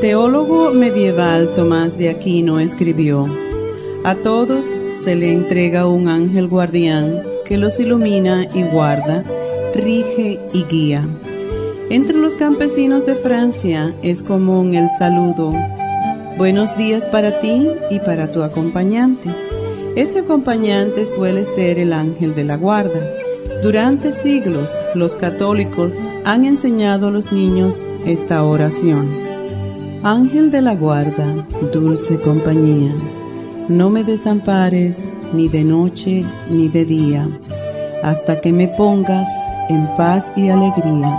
Teólogo medieval Tomás de Aquino escribió, A todos se le entrega un ángel guardián que los ilumina y guarda, rige y guía. Entre los campesinos de Francia es común el saludo, buenos días para ti y para tu acompañante. Ese acompañante suele ser el ángel de la guarda. Durante siglos los católicos han enseñado a los niños esta oración. Ángel de la guarda, dulce compañía, no me desampares ni de noche ni de día, hasta que me pongas en paz y alegría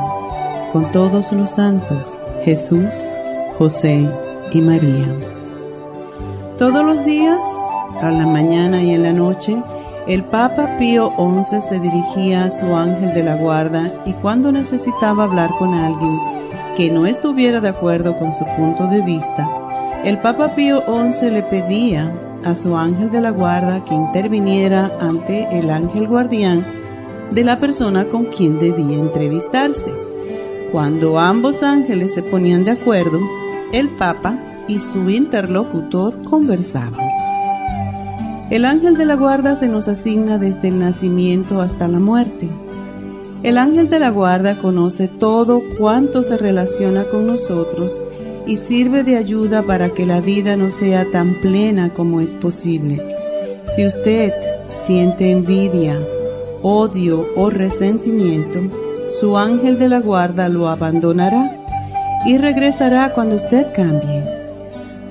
con todos los santos, Jesús, José y María. Todos los días, a la mañana y en la noche, el Papa Pío XI se dirigía a su ángel de la guarda y cuando necesitaba hablar con alguien, que no estuviera de acuerdo con su punto de vista, el Papa Pío XI le pedía a su ángel de la guarda que interviniera ante el ángel guardián de la persona con quien debía entrevistarse. Cuando ambos ángeles se ponían de acuerdo, el Papa y su interlocutor conversaban. El ángel de la guarda se nos asigna desde el nacimiento hasta la muerte el ángel de la guarda conoce todo cuanto se relaciona con nosotros y sirve de ayuda para que la vida no sea tan plena como es posible. Si usted siente envidia, odio o resentimiento, su ángel de la guarda lo abandonará y regresará cuando usted cambie.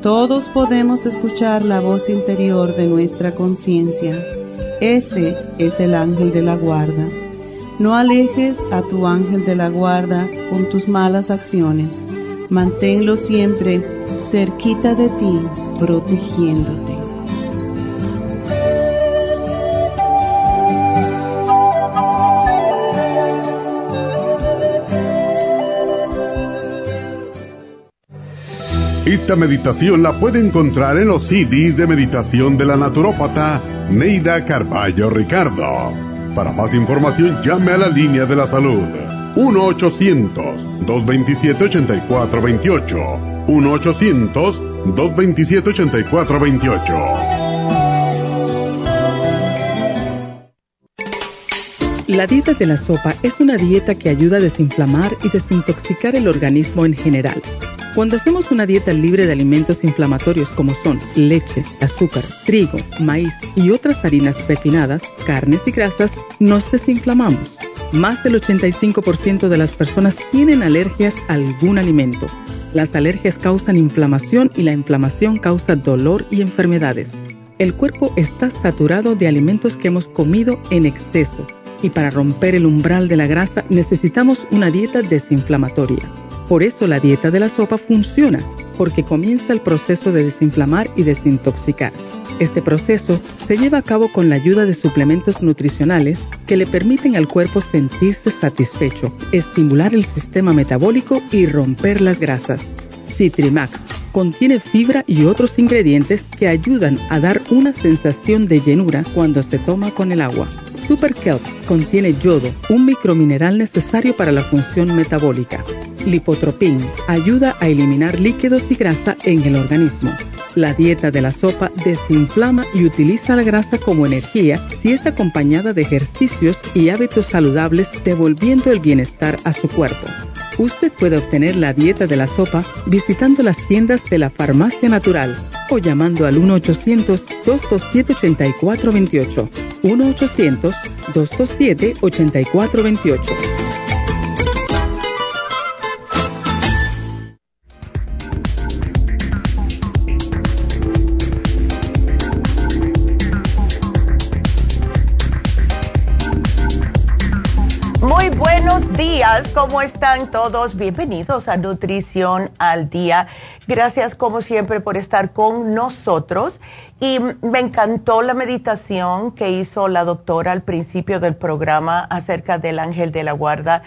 Todos podemos escuchar la voz interior de nuestra conciencia. Ese es el ángel de la guarda. No alejes a tu ángel de la guarda con tus malas acciones. Manténlo siempre cerquita de ti, protegiéndote. Esta meditación la puede encontrar en los CDs de meditación de la naturópata Neida Carballo Ricardo. Para más información llame a la línea de la salud 1-800-227-8428. 1-800-227-8428. La dieta de la sopa es una dieta que ayuda a desinflamar y desintoxicar el organismo en general. Cuando hacemos una dieta libre de alimentos inflamatorios como son leche, azúcar, trigo, maíz y otras harinas refinadas, carnes y grasas, nos desinflamamos. Más del 85% de las personas tienen alergias a algún alimento. Las alergias causan inflamación y la inflamación causa dolor y enfermedades. El cuerpo está saturado de alimentos que hemos comido en exceso y para romper el umbral de la grasa necesitamos una dieta desinflamatoria. Por eso la dieta de la sopa funciona, porque comienza el proceso de desinflamar y desintoxicar. Este proceso se lleva a cabo con la ayuda de suplementos nutricionales que le permiten al cuerpo sentirse satisfecho, estimular el sistema metabólico y romper las grasas. Citrimax contiene fibra y otros ingredientes que ayudan a dar una sensación de llenura cuando se toma con el agua. Super Kelp contiene yodo, un micromineral necesario para la función metabólica. Lipotropin ayuda a eliminar líquidos y grasa en el organismo. La dieta de la sopa desinflama y utiliza la grasa como energía si es acompañada de ejercicios y hábitos saludables devolviendo el bienestar a su cuerpo. Usted puede obtener la dieta de la sopa visitando las tiendas de la Farmacia Natural o llamando al 1-800-227-8428. 1-800-227-8428. Días, ¿cómo están todos? Bienvenidos a Nutrición al Día. Gracias como siempre por estar con nosotros. Y me encantó la meditación que hizo la doctora al principio del programa acerca del ángel de la guarda.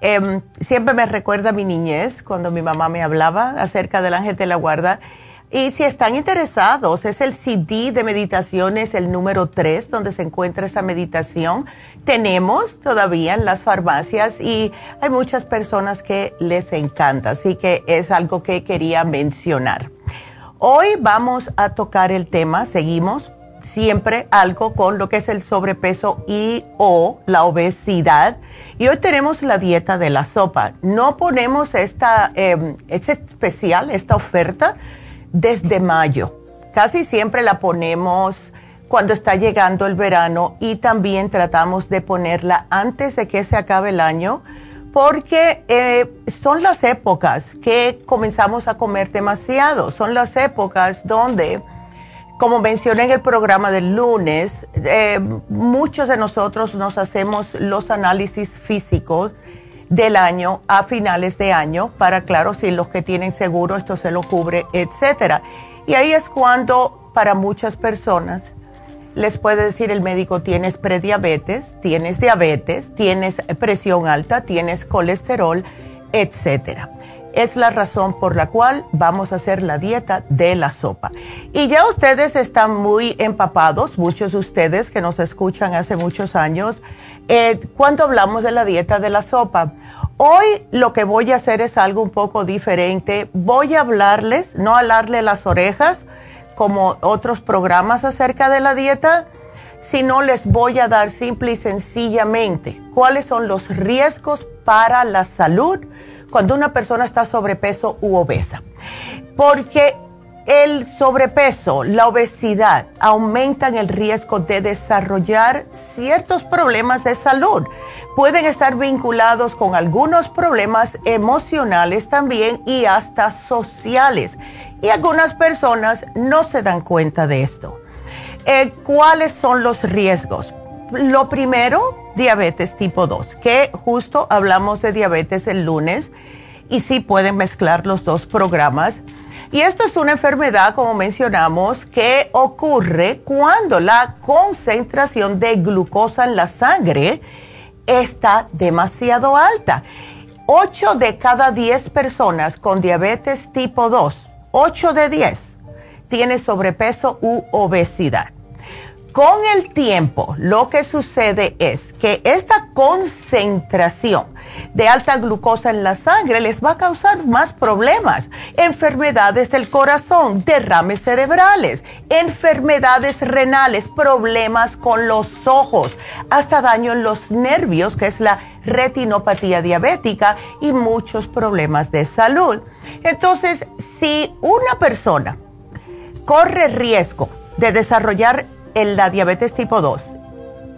Em, siempre me recuerda mi niñez cuando mi mamá me hablaba acerca del ángel de la guarda y si están interesados, es el CD de meditaciones, el número 3, donde se encuentra esa meditación. Tenemos todavía en las farmacias y hay muchas personas que les encanta, así que es algo que quería mencionar. Hoy vamos a tocar el tema, seguimos siempre algo con lo que es el sobrepeso y o la obesidad. Y hoy tenemos la dieta de la sopa. No ponemos esta, eh, especial, esta oferta desde mayo. Casi siempre la ponemos cuando está llegando el verano y también tratamos de ponerla antes de que se acabe el año porque eh, son las épocas que comenzamos a comer demasiado, son las épocas donde, como mencioné en el programa del lunes, eh, muchos de nosotros nos hacemos los análisis físicos del año a finales de año para, claro, si los que tienen seguro esto se lo cubre, etcétera. Y ahí es cuando para muchas personas les puede decir el médico tienes prediabetes, tienes diabetes, tienes presión alta, tienes colesterol, etcétera. Es la razón por la cual vamos a hacer la dieta de la sopa. Y ya ustedes están muy empapados, muchos de ustedes que nos escuchan hace muchos años, eh, cuando hablamos de la dieta de la sopa. Hoy lo que voy a hacer es algo un poco diferente. Voy a hablarles, no alarle las orejas como otros programas acerca de la dieta, sino les voy a dar simple y sencillamente cuáles son los riesgos para la salud cuando una persona está sobrepeso u obesa. Porque el sobrepeso, la obesidad aumentan el riesgo de desarrollar ciertos problemas de salud. Pueden estar vinculados con algunos problemas emocionales también y hasta sociales. Y algunas personas no se dan cuenta de esto. Eh, ¿Cuáles son los riesgos? Lo primero, diabetes tipo 2, que justo hablamos de diabetes el lunes y sí pueden mezclar los dos programas y esto es una enfermedad, como mencionamos, que ocurre cuando la concentración de glucosa en la sangre está demasiado alta. 8 de cada 10 personas con diabetes tipo 2, 8 de 10, tiene sobrepeso u obesidad. Con el tiempo, lo que sucede es que esta concentración de alta glucosa en la sangre les va a causar más problemas, enfermedades del corazón, derrames cerebrales, enfermedades renales, problemas con los ojos, hasta daño en los nervios, que es la retinopatía diabética y muchos problemas de salud. Entonces, si una persona corre riesgo de desarrollar la diabetes tipo 2,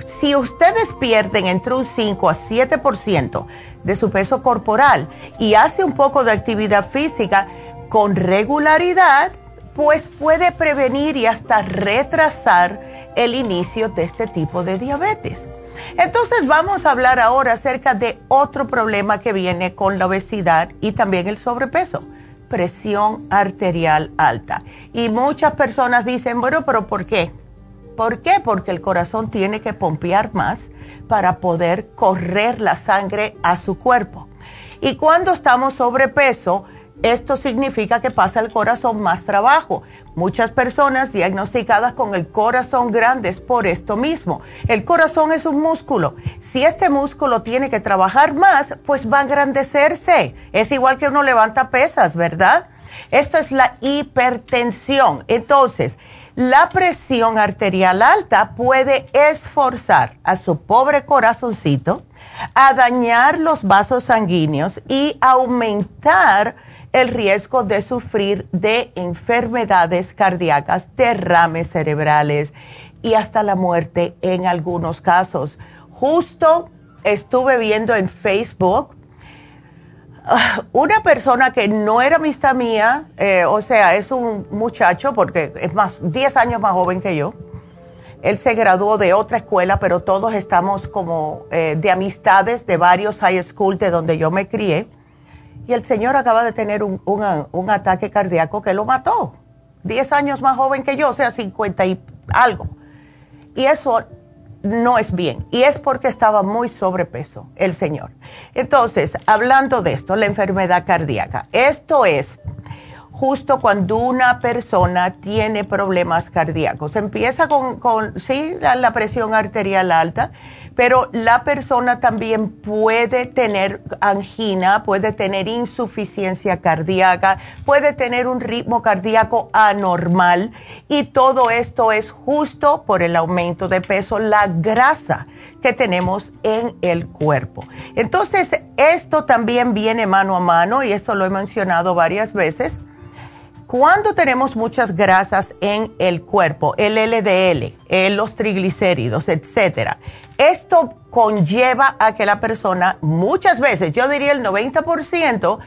si ustedes pierden entre un 5 a 7% de su peso corporal y hace un poco de actividad física con regularidad, pues puede prevenir y hasta retrasar el inicio de este tipo de diabetes. Entonces vamos a hablar ahora acerca de otro problema que viene con la obesidad y también el sobrepeso, presión arterial alta. Y muchas personas dicen, bueno, pero ¿por qué? ¿Por qué? Porque el corazón tiene que pompear más para poder correr la sangre a su cuerpo. Y cuando estamos sobrepeso, esto significa que pasa el corazón más trabajo. Muchas personas diagnosticadas con el corazón grande es por esto mismo. El corazón es un músculo. Si este músculo tiene que trabajar más, pues va a engrandecerse. Es igual que uno levanta pesas, ¿verdad? Esto es la hipertensión. Entonces, la presión arterial alta puede esforzar a su pobre corazoncito a dañar los vasos sanguíneos y aumentar el riesgo de sufrir de enfermedades cardíacas, derrames cerebrales y hasta la muerte en algunos casos. Justo estuve viendo en Facebook una persona que no era amistad mía, eh, o sea, es un muchacho, porque es más, 10 años más joven que yo, él se graduó de otra escuela, pero todos estamos como eh, de amistades de varios high school de donde yo me crié. Y el señor acaba de tener un, un ataque cardíaco que lo mató. Diez años más joven que yo, o sea, 50 y algo. Y eso no es bien. Y es porque estaba muy sobrepeso el señor. Entonces, hablando de esto, la enfermedad cardíaca. Esto es justo cuando una persona tiene problemas cardíacos. Empieza con, con sí, la, presión arterial alta, pero la persona también puede tener angina, puede tener insuficiencia cardíaca, puede tener un ritmo cardíaco anormal y todo esto es justo por el aumento de peso, la grasa que tenemos en el cuerpo. Entonces, esto también viene mano a mano y esto lo he mencionado varias veces cuando tenemos muchas grasas en el cuerpo, el LDL, eh, los triglicéridos, etcétera, esto conlleva a que la persona muchas veces, yo diría el 90%,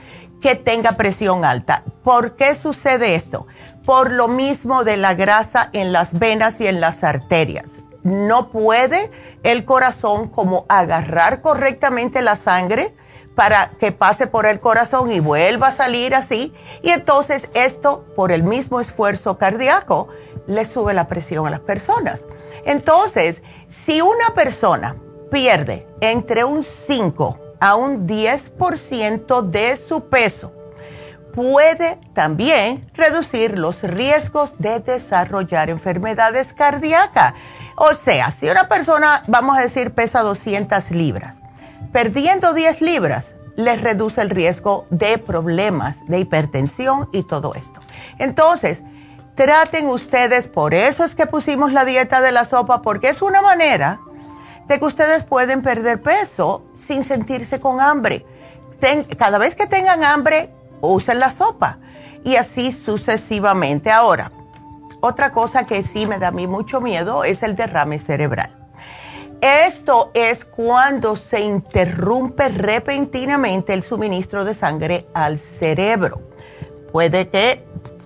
que tenga presión alta. ¿Por qué sucede esto? Por lo mismo de la grasa en las venas y en las arterias. No puede el corazón como agarrar correctamente la sangre para que pase por el corazón y vuelva a salir así. Y entonces esto, por el mismo esfuerzo cardíaco, le sube la presión a las personas. Entonces, si una persona pierde entre un 5 a un 10% de su peso, puede también reducir los riesgos de desarrollar enfermedades cardíacas. O sea, si una persona, vamos a decir, pesa 200 libras, perdiendo 10 libras les reduce el riesgo de problemas de hipertensión y todo esto. Entonces, traten ustedes, por eso es que pusimos la dieta de la sopa, porque es una manera de que ustedes pueden perder peso sin sentirse con hambre. cada vez que tengan hambre, usen la sopa y así sucesivamente. Ahora, otra cosa que sí me da a mí mucho miedo es el derrame cerebral. Esto es cuando se interrumpe repentinamente el suministro de sangre al cerebro. Puede que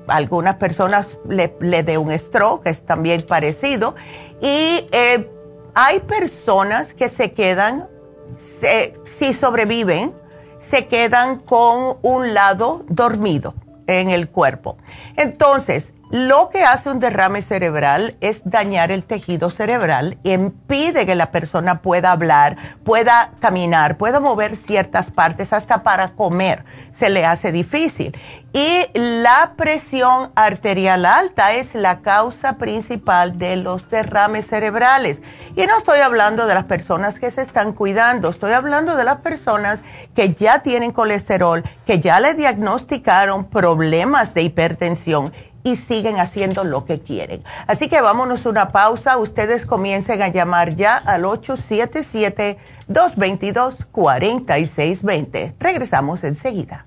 algunas personas le, dé un stroke, es también parecido. Y eh, hay personas que se quedan, si sobreviven, se quedan con un lado dormido en el cuerpo. Entonces, lo que hace un derrame cerebral es dañar el tejido cerebral y impide que la persona pueda hablar, pueda caminar, pueda mover ciertas partes, hasta para comer se le hace difícil. Y la presión arterial alta es la causa principal de los derrames cerebrales. Y no estoy hablando de las personas que se están cuidando, estoy hablando de las personas que ya tienen colesterol, que ya le diagnosticaron problemas de hipertensión y siguen haciendo lo que quieren. Así que vámonos una pausa. Ustedes comiencen a llamar ya al 877-222-4620. Regresamos enseguida.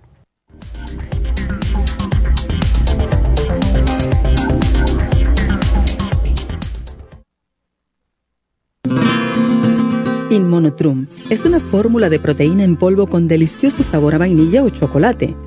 Inmonotrum es una fórmula de proteína en polvo con delicioso sabor a vainilla o chocolate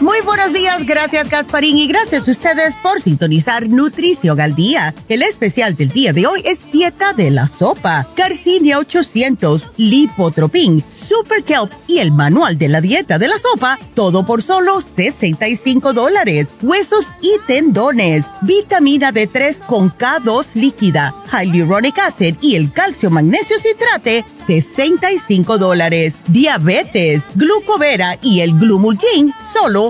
Muy buenos días, gracias Gasparín y gracias a ustedes por sintonizar Nutrición al Día. El especial del día de hoy es Dieta de la Sopa, Carcinia 800, Lipotropin, Super Kelp y el Manual de la Dieta de la Sopa, todo por solo 65 dólares. Huesos y tendones, vitamina D3 con K2 líquida, Hyaluronic Acid y el calcio magnesio citrate, 65 dólares. Diabetes, glucovera y el glumulgin, solo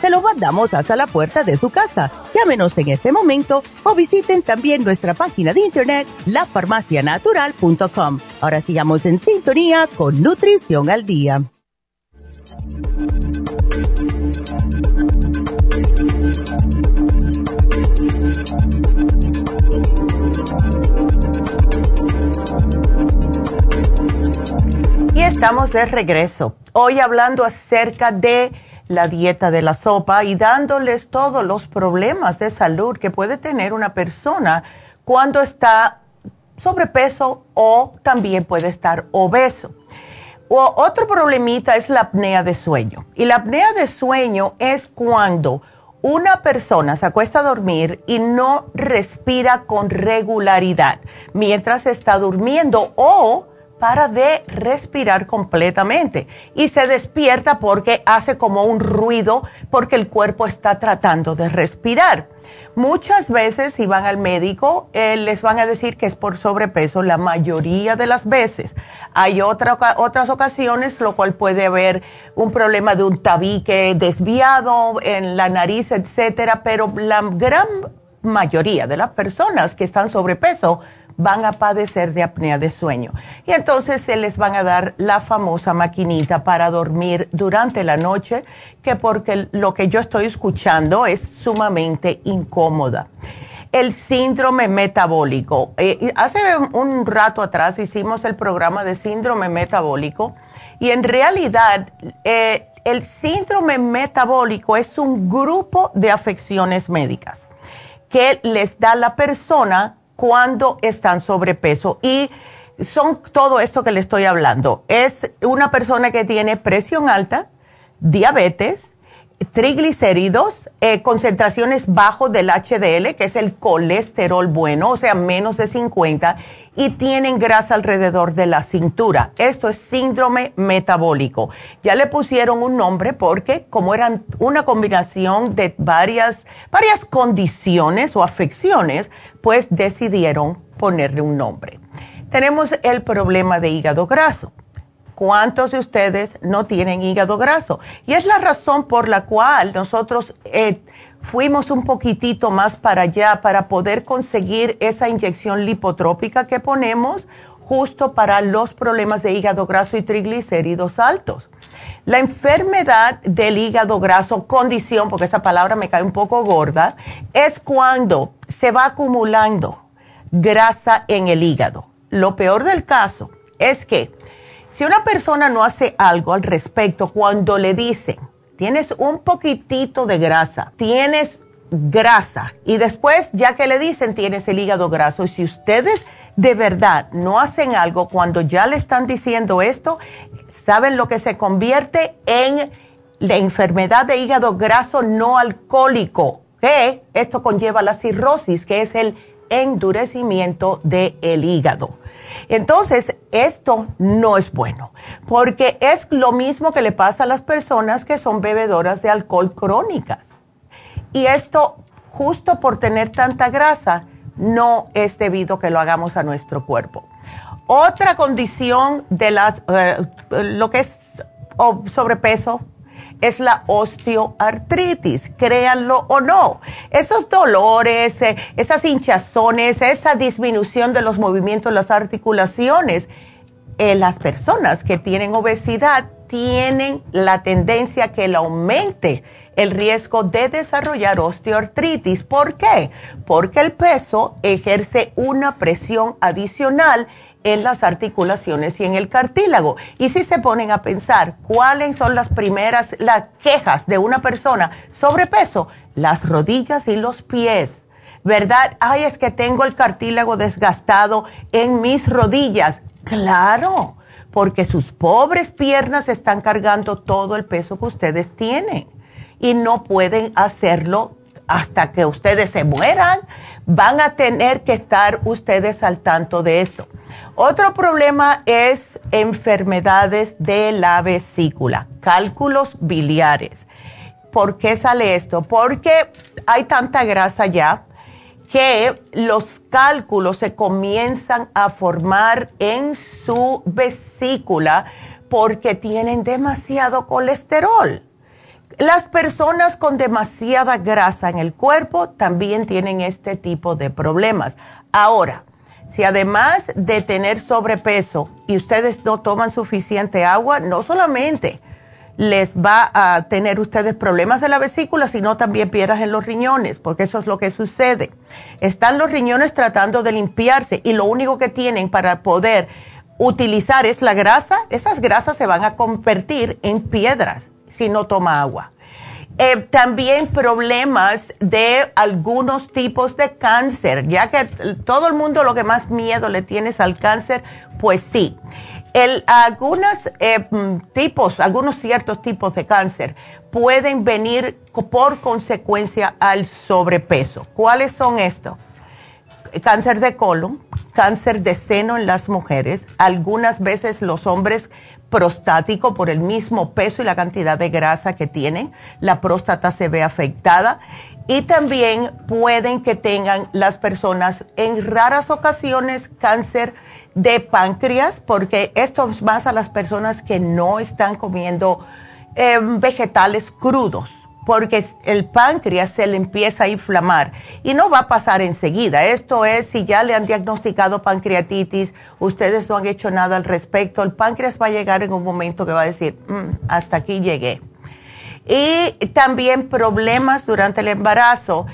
se lo mandamos hasta la puerta de su casa. Llámenos en este momento o visiten también nuestra página de internet lafarmacianatural.com. Ahora sigamos en sintonía con Nutrición al Día. Y estamos de regreso. Hoy hablando acerca de la dieta de la sopa y dándoles todos los problemas de salud que puede tener una persona cuando está sobrepeso o también puede estar obeso. O otro problemita es la apnea de sueño. Y la apnea de sueño es cuando una persona se acuesta a dormir y no respira con regularidad mientras está durmiendo o para de respirar completamente y se despierta porque hace como un ruido porque el cuerpo está tratando de respirar. Muchas veces si van al médico eh, les van a decir que es por sobrepeso la mayoría de las veces. Hay otras ocasiones lo cual puede haber un problema de un tabique desviado en la nariz, etcétera, pero la gran mayoría de las personas que están sobrepeso van a padecer de apnea de sueño. Y entonces se les van a dar la famosa maquinita para dormir durante la noche, que porque lo que yo estoy escuchando es sumamente incómoda. El síndrome metabólico. Eh, hace un rato atrás hicimos el programa de síndrome metabólico y en realidad eh, el síndrome metabólico es un grupo de afecciones médicas que les da la persona cuando están sobrepeso. Y son todo esto que le estoy hablando. Es una persona que tiene presión alta, diabetes, triglicéridos, eh, concentraciones bajo del HDL, que es el colesterol bueno, o sea, menos de 50, y tienen grasa alrededor de la cintura. Esto es síndrome metabólico. Ya le pusieron un nombre porque como eran una combinación de varias, varias condiciones o afecciones, pues decidieron ponerle un nombre. Tenemos el problema de hígado graso ¿Cuántos de ustedes no tienen hígado graso? Y es la razón por la cual nosotros eh, fuimos un poquitito más para allá para poder conseguir esa inyección lipotrópica que ponemos justo para los problemas de hígado graso y triglicéridos altos. La enfermedad del hígado graso, condición, porque esa palabra me cae un poco gorda, es cuando se va acumulando grasa en el hígado. Lo peor del caso es que si una persona no hace algo al respecto, cuando le dicen, tienes un poquitito de grasa, tienes grasa, y después, ya que le dicen, tienes el hígado graso, y si ustedes de verdad no hacen algo cuando ya le están diciendo esto, saben lo que se convierte en la enfermedad de hígado graso no alcohólico, que esto conlleva la cirrosis, que es el endurecimiento del hígado. Entonces, esto no es bueno, porque es lo mismo que le pasa a las personas que son bebedoras de alcohol crónicas. Y esto, justo por tener tanta grasa, no es debido que lo hagamos a nuestro cuerpo. Otra condición de las, eh, lo que es sobrepeso, es la osteoartritis, créanlo o no. Esos dolores, eh, esas hinchazones, esa disminución de los movimientos las articulaciones, eh, las personas que tienen obesidad tienen la tendencia que le aumente el riesgo de desarrollar osteoartritis. ¿Por qué? Porque el peso ejerce una presión adicional en las articulaciones y en el cartílago. Y si se ponen a pensar cuáles son las primeras las quejas de una persona sobrepeso, las rodillas y los pies. ¿Verdad? Ay, es que tengo el cartílago desgastado en mis rodillas. Claro, porque sus pobres piernas están cargando todo el peso que ustedes tienen y no pueden hacerlo hasta que ustedes se mueran. Van a tener que estar ustedes al tanto de esto. Otro problema es enfermedades de la vesícula, cálculos biliares. ¿Por qué sale esto? Porque hay tanta grasa ya que los cálculos se comienzan a formar en su vesícula porque tienen demasiado colesterol. Las personas con demasiada grasa en el cuerpo también tienen este tipo de problemas. Ahora, si además de tener sobrepeso y ustedes no toman suficiente agua, no solamente les va a tener ustedes problemas de la vesícula, sino también piedras en los riñones, porque eso es lo que sucede. Están los riñones tratando de limpiarse y lo único que tienen para poder utilizar es la grasa. Esas grasas se van a convertir en piedras si no toma agua. Eh, también problemas de algunos tipos de cáncer, ya que todo el mundo lo que más miedo le tienes al cáncer, pues sí. Algunos eh, tipos, algunos ciertos tipos de cáncer pueden venir por consecuencia al sobrepeso. ¿Cuáles son estos? Cáncer de colon, cáncer de seno en las mujeres, algunas veces los hombres prostático por el mismo peso y la cantidad de grasa que tienen, la próstata se ve afectada. Y también pueden que tengan las personas en raras ocasiones cáncer de páncreas, porque esto es más a las personas que no están comiendo em, vegetales crudos porque el páncreas se le empieza a inflamar y no va a pasar enseguida. Esto es, si ya le han diagnosticado pancreatitis, ustedes no han hecho nada al respecto, el páncreas va a llegar en un momento que va a decir, mm, hasta aquí llegué. Y también problemas durante el embarazo.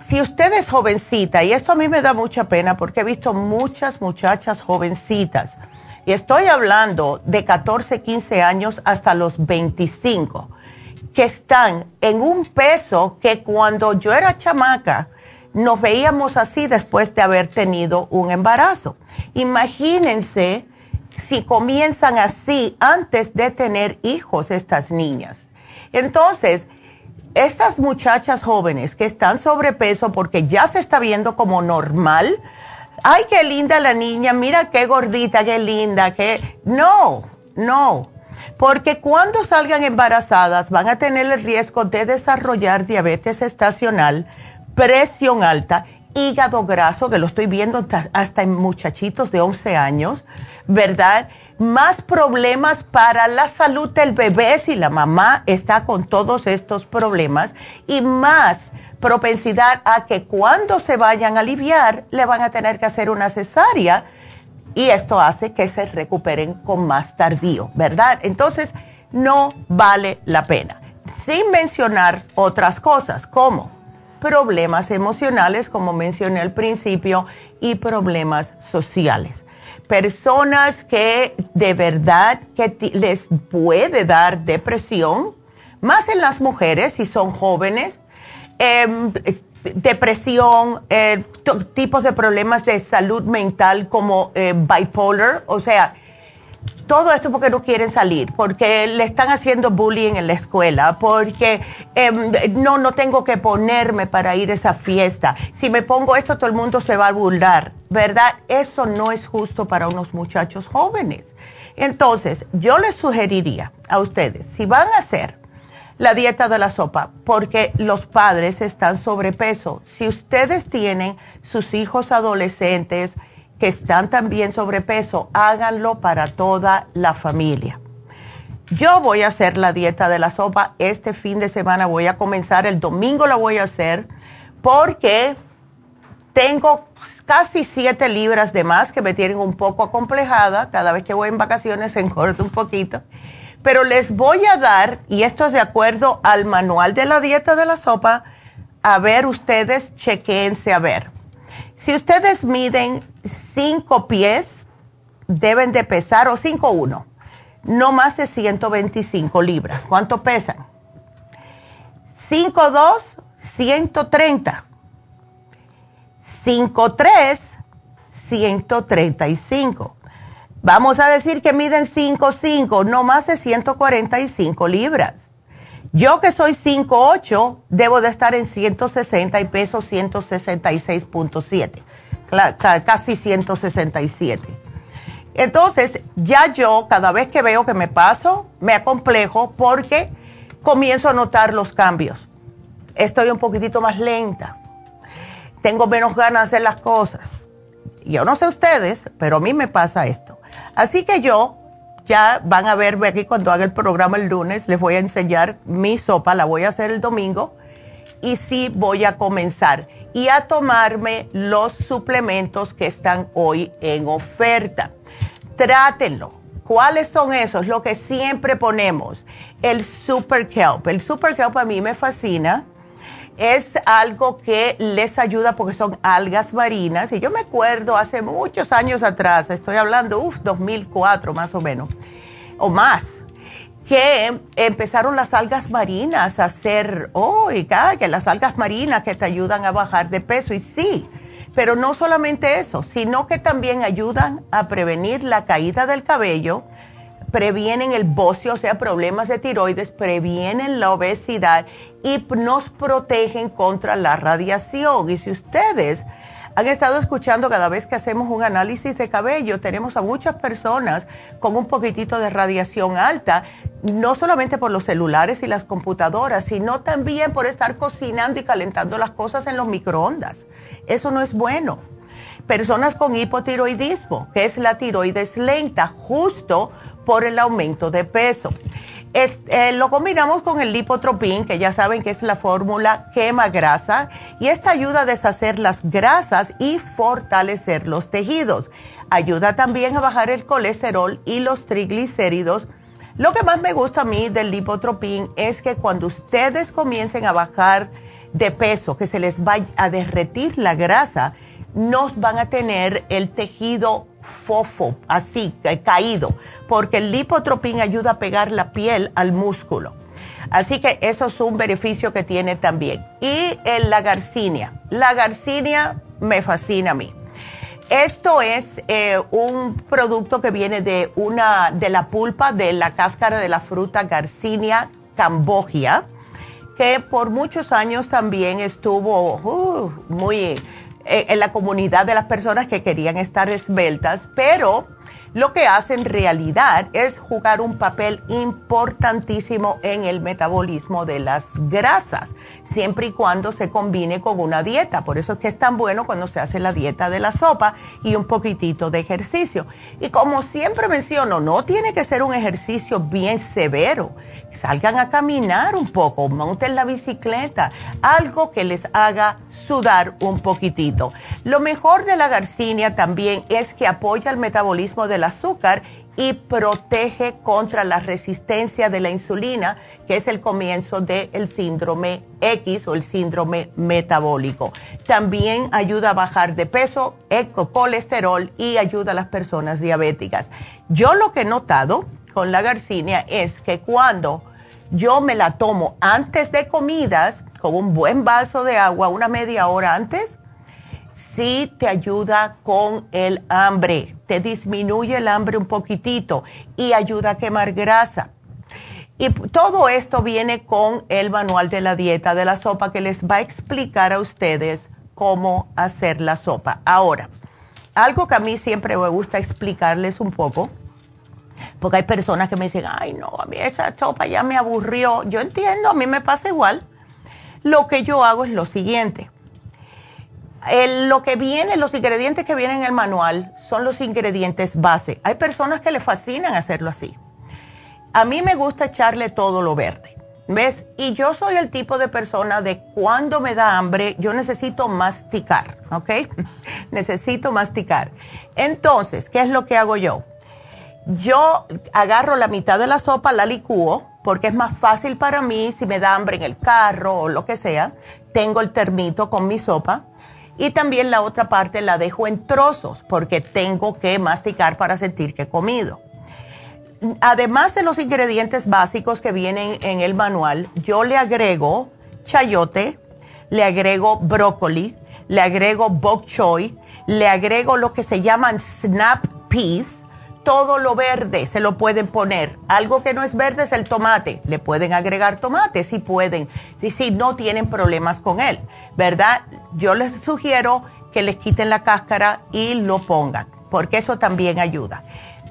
si usted es jovencita, y esto a mí me da mucha pena porque he visto muchas muchachas jovencitas, y estoy hablando de 14, 15 años hasta los 25 que están en un peso que cuando yo era chamaca nos veíamos así después de haber tenido un embarazo. Imagínense si comienzan así antes de tener hijos estas niñas. Entonces, estas muchachas jóvenes que están sobrepeso porque ya se está viendo como normal, ay, qué linda la niña, mira qué gordita, qué linda, qué... No, no, porque cuando salgan embarazadas van a tener el riesgo de desarrollar diabetes estacional, presión alta, hígado graso, que lo estoy viendo hasta en muchachitos de 11 años, ¿verdad? Más problemas para la salud del bebé si la mamá está con todos estos problemas y más propensidad a que cuando se vayan a aliviar le van a tener que hacer una cesárea y esto hace que se recuperen con más tardío, ¿verdad? Entonces, no vale la pena. Sin mencionar otras cosas como problemas emocionales, como mencioné al principio, y problemas sociales. Personas que de verdad que les puede dar depresión, más en las mujeres si son jóvenes, eh, depresión, eh, tipos de problemas de salud mental como eh, bipolar, o sea, todo esto porque no quieren salir, porque le están haciendo bullying en la escuela, porque em, no, no tengo que ponerme para ir a esa fiesta. Si me pongo esto, todo el mundo se va a burlar, ¿verdad? Eso no es justo para unos muchachos jóvenes. Entonces, yo les sugeriría a ustedes, si van a hacer la dieta de la sopa, porque los padres están sobrepeso. Si ustedes tienen sus hijos adolescentes que están también sobrepeso, háganlo para toda la familia. Yo voy a hacer la dieta de la sopa este fin de semana, voy a comenzar, el domingo la voy a hacer, porque tengo casi siete libras de más que me tienen un poco acomplejada, cada vez que voy en vacaciones se engorda un poquito Pero les voy a dar, y esto es de acuerdo al manual de la dieta de la sopa, a ver ustedes, chequense a ver. Si ustedes miden 5 pies, deben de pesar, o 5,1, no más de 125 libras. ¿Cuánto pesan? 5,2, 130. 5,3, 135. Vamos a decir que miden 5,5, no más de 145 libras. Yo que soy 5'8, debo de estar en 160 y peso 166.7, casi 167. Entonces, ya yo cada vez que veo que me paso, me acomplejo porque comienzo a notar los cambios. Estoy un poquitito más lenta. Tengo menos ganas de hacer las cosas. Yo no sé ustedes, pero a mí me pasa esto. Así que yo, ya van a verme aquí cuando haga el programa el lunes, les voy a enseñar mi sopa, la voy a hacer el domingo y sí voy a comenzar y a tomarme los suplementos que están hoy en oferta. Trátenlo. ¿Cuáles son esos? Lo que siempre ponemos. El Super Kelp. El Super Kelp a mí me fascina es algo que les ayuda porque son algas marinas. Y yo me acuerdo hace muchos años atrás, estoy hablando, uff, 2004 más o menos, o más, que empezaron las algas marinas a oiga, oh, que las algas marinas que te ayudan a bajar de peso. Y sí, pero no solamente eso, sino que también ayudan a prevenir la caída del cabello previenen el bocio, o sea, problemas de tiroides, previenen la obesidad y nos protegen contra la radiación. Y si ustedes han estado escuchando cada vez que hacemos un análisis de cabello, tenemos a muchas personas con un poquitito de radiación alta, no solamente por los celulares y las computadoras, sino también por estar cocinando y calentando las cosas en los microondas. Eso no es bueno. Personas con hipotiroidismo, que es la tiroides lenta, justo por el aumento de peso. Eh, lo combinamos con el lipotropín, que ya saben que es la fórmula quema grasa, y esta ayuda a deshacer las grasas y fortalecer los tejidos. Ayuda también a bajar el colesterol y los triglicéridos. Lo que más me gusta a mí del lipotropín es que cuando ustedes comiencen a bajar de peso, que se les vaya a derretir la grasa, no van a tener el tejido fofo, así, caído, porque el lipotropín ayuda a pegar la piel al músculo. Así que eso es un beneficio que tiene también. Y en la garcinia. La garcinia me fascina a mí. Esto es eh, un producto que viene de, una, de la pulpa de la cáscara de la fruta Garcinia cambogia, que por muchos años también estuvo uh, muy eh, en la comunidad de las personas que querían estar esbeltas, pero lo que hace en realidad es jugar un papel importantísimo en el metabolismo de las grasas, siempre y cuando se combine con una dieta. Por eso es que es tan bueno cuando se hace la dieta de la sopa y un poquitito de ejercicio. Y como siempre menciono, no tiene que ser un ejercicio bien severo. Salgan a caminar un poco, monten la bicicleta, algo que les haga sudar un poquitito. Lo mejor de la garcinia también es que apoya el metabolismo del azúcar y protege contra la resistencia de la insulina, que es el comienzo del síndrome X o el síndrome metabólico. También ayuda a bajar de peso, colesterol y ayuda a las personas diabéticas. Yo lo que he notado con la garcinia es que cuando yo me la tomo antes de comidas, con un buen vaso de agua, una media hora antes, sí te ayuda con el hambre, te disminuye el hambre un poquitito y ayuda a quemar grasa. Y todo esto viene con el manual de la dieta de la sopa que les va a explicar a ustedes cómo hacer la sopa. Ahora, algo que a mí siempre me gusta explicarles un poco porque hay personas que me dicen, ay, no, a mí esa sopa ya me aburrió. Yo entiendo, a mí me pasa igual. Lo que yo hago es lo siguiente. Lo que viene, los ingredientes que vienen en el manual son los ingredientes base. Hay personas que le fascinan hacerlo así. A mí me gusta echarle todo lo verde. ¿Ves? Y yo soy el tipo de persona de cuando me da hambre, yo necesito masticar, ¿ok? necesito masticar. Entonces, ¿qué es lo que hago yo? Yo agarro la mitad de la sopa, la licúo, porque es más fácil para mí si me da hambre en el carro o lo que sea. Tengo el termito con mi sopa. Y también la otra parte la dejo en trozos, porque tengo que masticar para sentir que he comido. Además de los ingredientes básicos que vienen en el manual, yo le agrego chayote, le agrego brócoli, le agrego bok choy, le agrego lo que se llaman snap peas, todo lo verde se lo pueden poner. Algo que no es verde es el tomate. Le pueden agregar tomate si pueden, si, si no tienen problemas con él, ¿verdad? Yo les sugiero que les quiten la cáscara y lo pongan, porque eso también ayuda.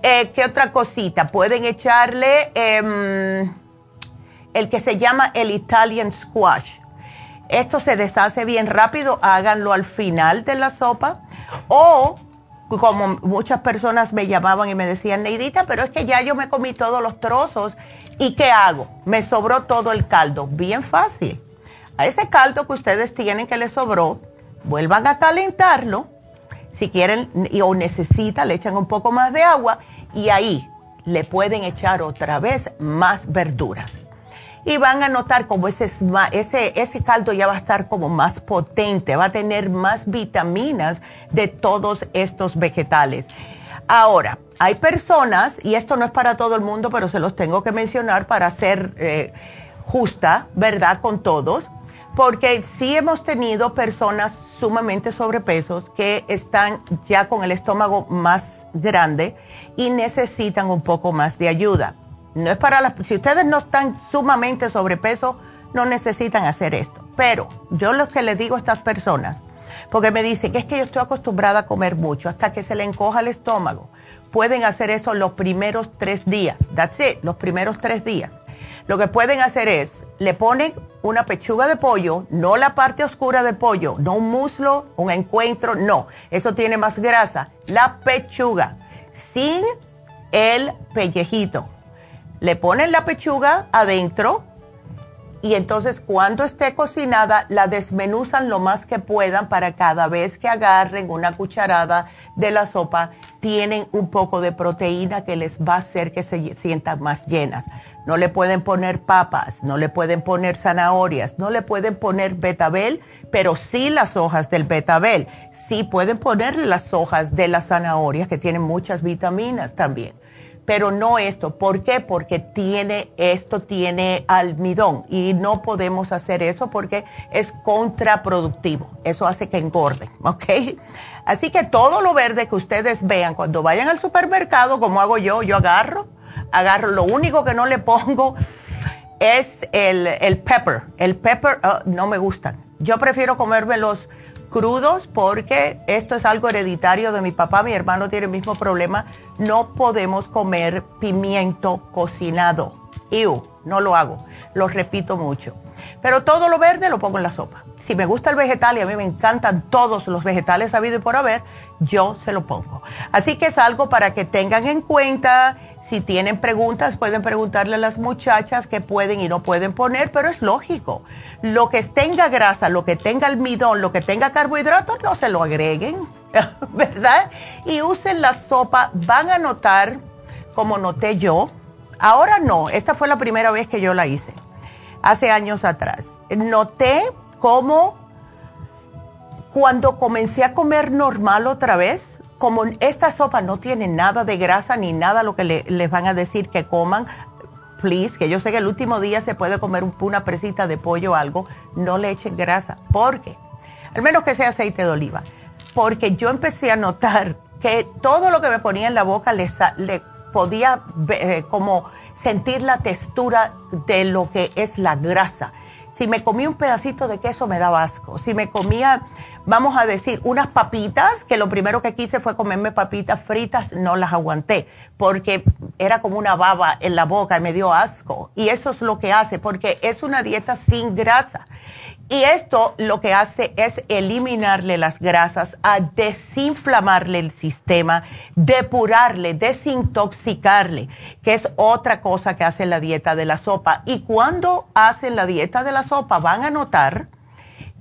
Eh, ¿Qué otra cosita? Pueden echarle em, el que se llama el Italian squash. Esto se deshace bien rápido, háganlo al final de la sopa. O como muchas personas me llamaban y me decían, Neidita, pero es que ya yo me comí todos los trozos. ¿Y qué hago? Me sobró todo el caldo. Bien fácil. A ese caldo que ustedes tienen que les sobró, vuelvan a calentarlo. Si quieren o necesitan, le echan un poco más de agua y ahí le pueden echar otra vez más verduras y van a notar como ese, ese, ese caldo ya va a estar como más potente, va a tener más vitaminas de todos estos vegetales. Ahora, hay personas, y esto no es para todo el mundo, pero se los tengo que mencionar para ser eh, justa, ¿verdad? Con todos, porque sí hemos tenido personas sumamente sobrepesos que están ya con el estómago más grande y necesitan un poco más de ayuda. No es para las, si ustedes no están sumamente sobrepeso, no necesitan hacer esto. Pero yo lo que les digo a estas personas, porque me dicen que es que yo estoy acostumbrada a comer mucho hasta que se le encoja el estómago. Pueden hacer eso los primeros tres días. That's it, los primeros tres días. Lo que pueden hacer es, le ponen una pechuga de pollo, no la parte oscura del pollo, no un muslo, un encuentro, no. Eso tiene más grasa. La pechuga, sin el pellejito le ponen la pechuga adentro y entonces cuando esté cocinada la desmenuzan lo más que puedan para cada vez que agarren una cucharada de la sopa tienen un poco de proteína que les va a hacer que se sientan más llenas. No le pueden poner papas, no le pueden poner zanahorias, no le pueden poner betabel, pero sí las hojas del betabel. Sí pueden ponerle las hojas de las zanahorias que tienen muchas vitaminas también pero no esto. ¿Por qué? Porque tiene, esto tiene almidón y no podemos hacer eso porque es contraproductivo. Eso hace que engorden, ¿ok? Así que todo lo verde que ustedes vean cuando vayan al supermercado, como hago yo, yo agarro, agarro, lo único que no le pongo es el, el pepper. El pepper ah, no me gusta. Yo prefiero comerme los crudos porque esto es algo hereditario de mi papá, mi hermano tiene el mismo problema, no podemos comer pimiento cocinado. Ew, no lo hago, lo repito mucho. Pero todo lo verde lo pongo en la sopa. Si me gusta el vegetal y a mí me encantan todos los vegetales habido y por haber, yo se lo pongo. Así que es algo para que tengan en cuenta. Si tienen preguntas, pueden preguntarle a las muchachas que pueden y no pueden poner, pero es lógico. Lo que tenga grasa, lo que tenga almidón, lo que tenga carbohidratos, no se lo agreguen, ¿verdad? Y usen la sopa. Van a notar, como noté yo, ahora no, esta fue la primera vez que yo la hice, hace años atrás. Noté cómo cuando comencé a comer normal otra vez, como esta sopa no tiene nada de grasa ni nada lo que les van a decir que coman, please, que yo sé que el último día se puede comer una presita de pollo o algo, no le echen grasa. ¿Por qué? Al menos que sea aceite de oliva. Porque yo empecé a notar que todo lo que me ponía en la boca le, podía eh, como sentir la textura de lo que es la grasa. Si me comía un pedacito de queso me daba asco. Si me comía vamos a decir, unas papitas, que lo primero que quise fue comerme papitas fritas, no las aguanté, porque era como una baba en la boca y me dio asco. Y eso es lo que hace, porque es una dieta sin grasa. Y esto lo que hace es eliminarle las grasas, a desinflamarle el sistema, depurarle, desintoxicarle, que es otra cosa que hace la dieta de la sopa. Y cuando hacen la dieta de la sopa van a notar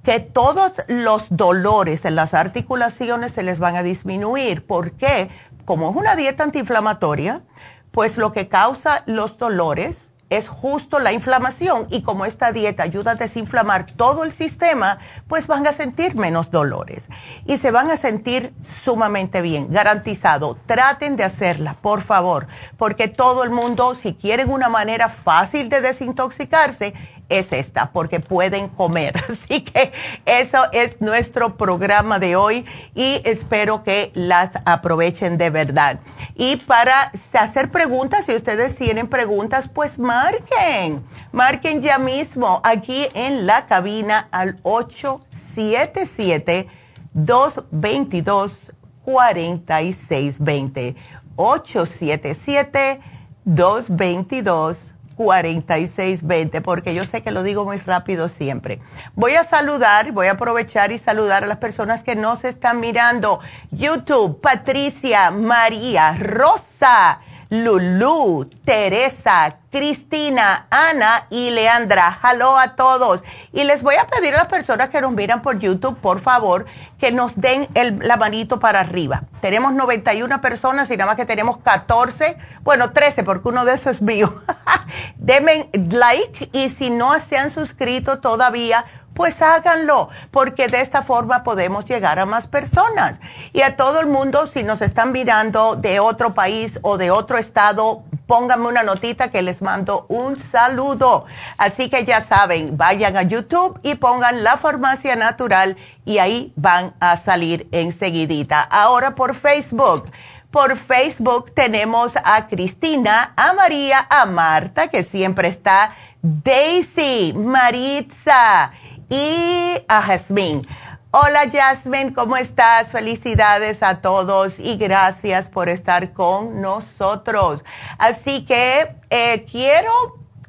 que todos los dolores en las articulaciones se les van a disminuir. ¿Por qué? como es una dieta antiinflamatoria, pues lo que causa los dolores es justo la inflamación y como esta dieta ayuda a desinflamar todo el sistema, pues van a sentir menos dolores y se van a sentir sumamente bien, garantizado. Traten de hacerla, por favor, porque todo el mundo, si quieren una manera fácil de desintoxicarse, es esta, porque pueden comer. Así que eso es nuestro programa de hoy y espero que las aprovechen de verdad. Y para hacer preguntas, si ustedes tienen preguntas, pues marquen, marquen ya mismo aquí en la cabina al 877 222 4620 877 222 4620, porque yo sé que lo digo muy rápido siempre. Voy a saludar, voy a aprovechar y saludar a las personas que nos están mirando. YouTube, Patricia, María, Rosa. Lulú, Teresa, Cristina, Ana y Leandra. Hello a todos. Y les voy a pedir a las personas que nos miran por YouTube, por favor, que nos den el, la manito para arriba. Tenemos 91 personas y nada más que tenemos 14, bueno, 13, porque uno de esos es mío. Denme like y si no se han suscrito todavía, pues háganlo, porque de esta forma podemos llegar a más personas. Y a todo el mundo, si nos están mirando de otro país o de otro estado, pónganme una notita que les mando un saludo. Así que ya saben, vayan a YouTube y pongan la farmacia natural y ahí van a salir enseguidita. Ahora por Facebook. Por Facebook tenemos a Cristina, a María, a Marta, que siempre está, Daisy, Maritza y a Jasmine. Hola Jasmine, ¿cómo estás? Felicidades a todos y gracias por estar con nosotros. Así que eh, quiero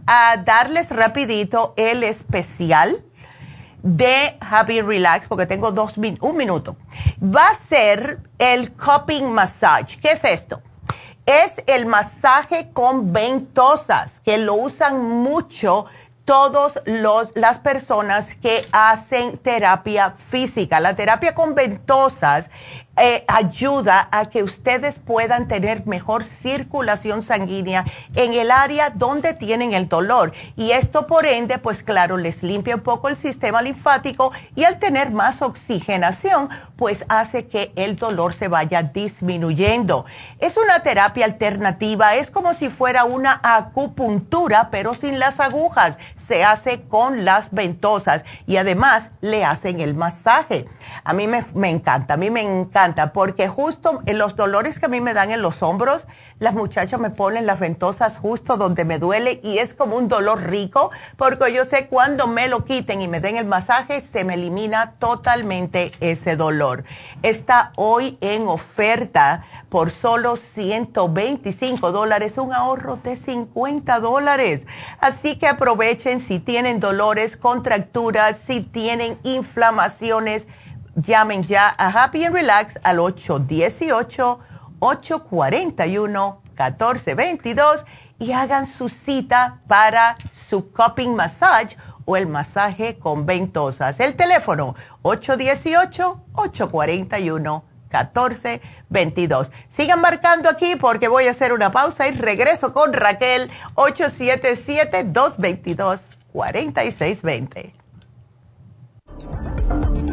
ah, darles rapidito el especial de Happy Relax, porque tengo dos un minuto. Va a ser el cupping massage. ¿Qué es esto? Es el masaje con ventosas, que lo usan mucho todas las personas que hacen terapia física. La terapia con ventosas eh, ayuda a que ustedes puedan tener mejor circulación sanguínea en el área donde tienen el dolor. Y esto por ende, pues claro, les limpia un poco el sistema linfático y al tener más oxigenación, pues hace que el dolor se vaya disminuyendo. Es una terapia alternativa, es como si fuera una acupuntura, pero sin las agujas. Se hace con las ventosas y además le hacen el masaje. A mí me, me encanta, a mí me encanta porque justo en los dolores que a mí me dan en los hombros, las muchachas me ponen las ventosas justo donde me duele y es como un dolor rico porque yo sé cuando me lo quiten y me den el masaje se me elimina totalmente ese dolor. Está hoy en oferta por solo 125 dólares, un ahorro de 50 dólares. Así que aprovechen si tienen dolores, contracturas, si tienen inflamaciones Llamen ya a Happy and Relax al 818-841-1422 y hagan su cita para su cupping massage o el masaje con ventosas. El teléfono 818-841-1422. Sigan marcando aquí porque voy a hacer una pausa y regreso con Raquel 877-222-4620.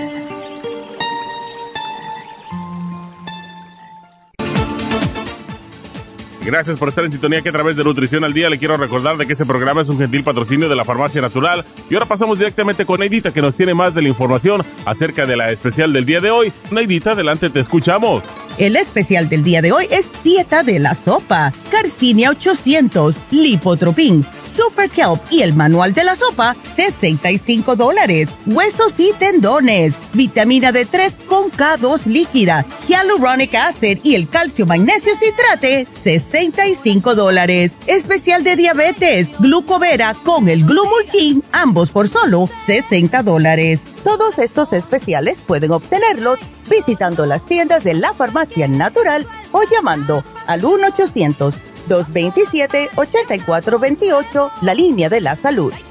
Gracias por estar en sintonía que a través de Nutrición al Día le quiero recordar de que este programa es un gentil patrocinio de la Farmacia Natural. Y ahora pasamos directamente con Neidita que nos tiene más de la información acerca de la especial del día de hoy. Neidita, adelante, te escuchamos. El especial del día de hoy es dieta de la sopa, Carcinia 800, Lipotropin, Super Kelp y el manual de la sopa, 65 dólares. Huesos y tendones, vitamina D3 con K2 líquida, hyaluronic acid y el calcio magnesio citrate, 65 dólares. Especial de diabetes, glucovera con el Glumulgin, ambos por solo 60 dólares. Todos estos especiales pueden obtenerlos visitando las tiendas de la farmacia natural o llamando al 1-800-227-8428, la línea de la salud.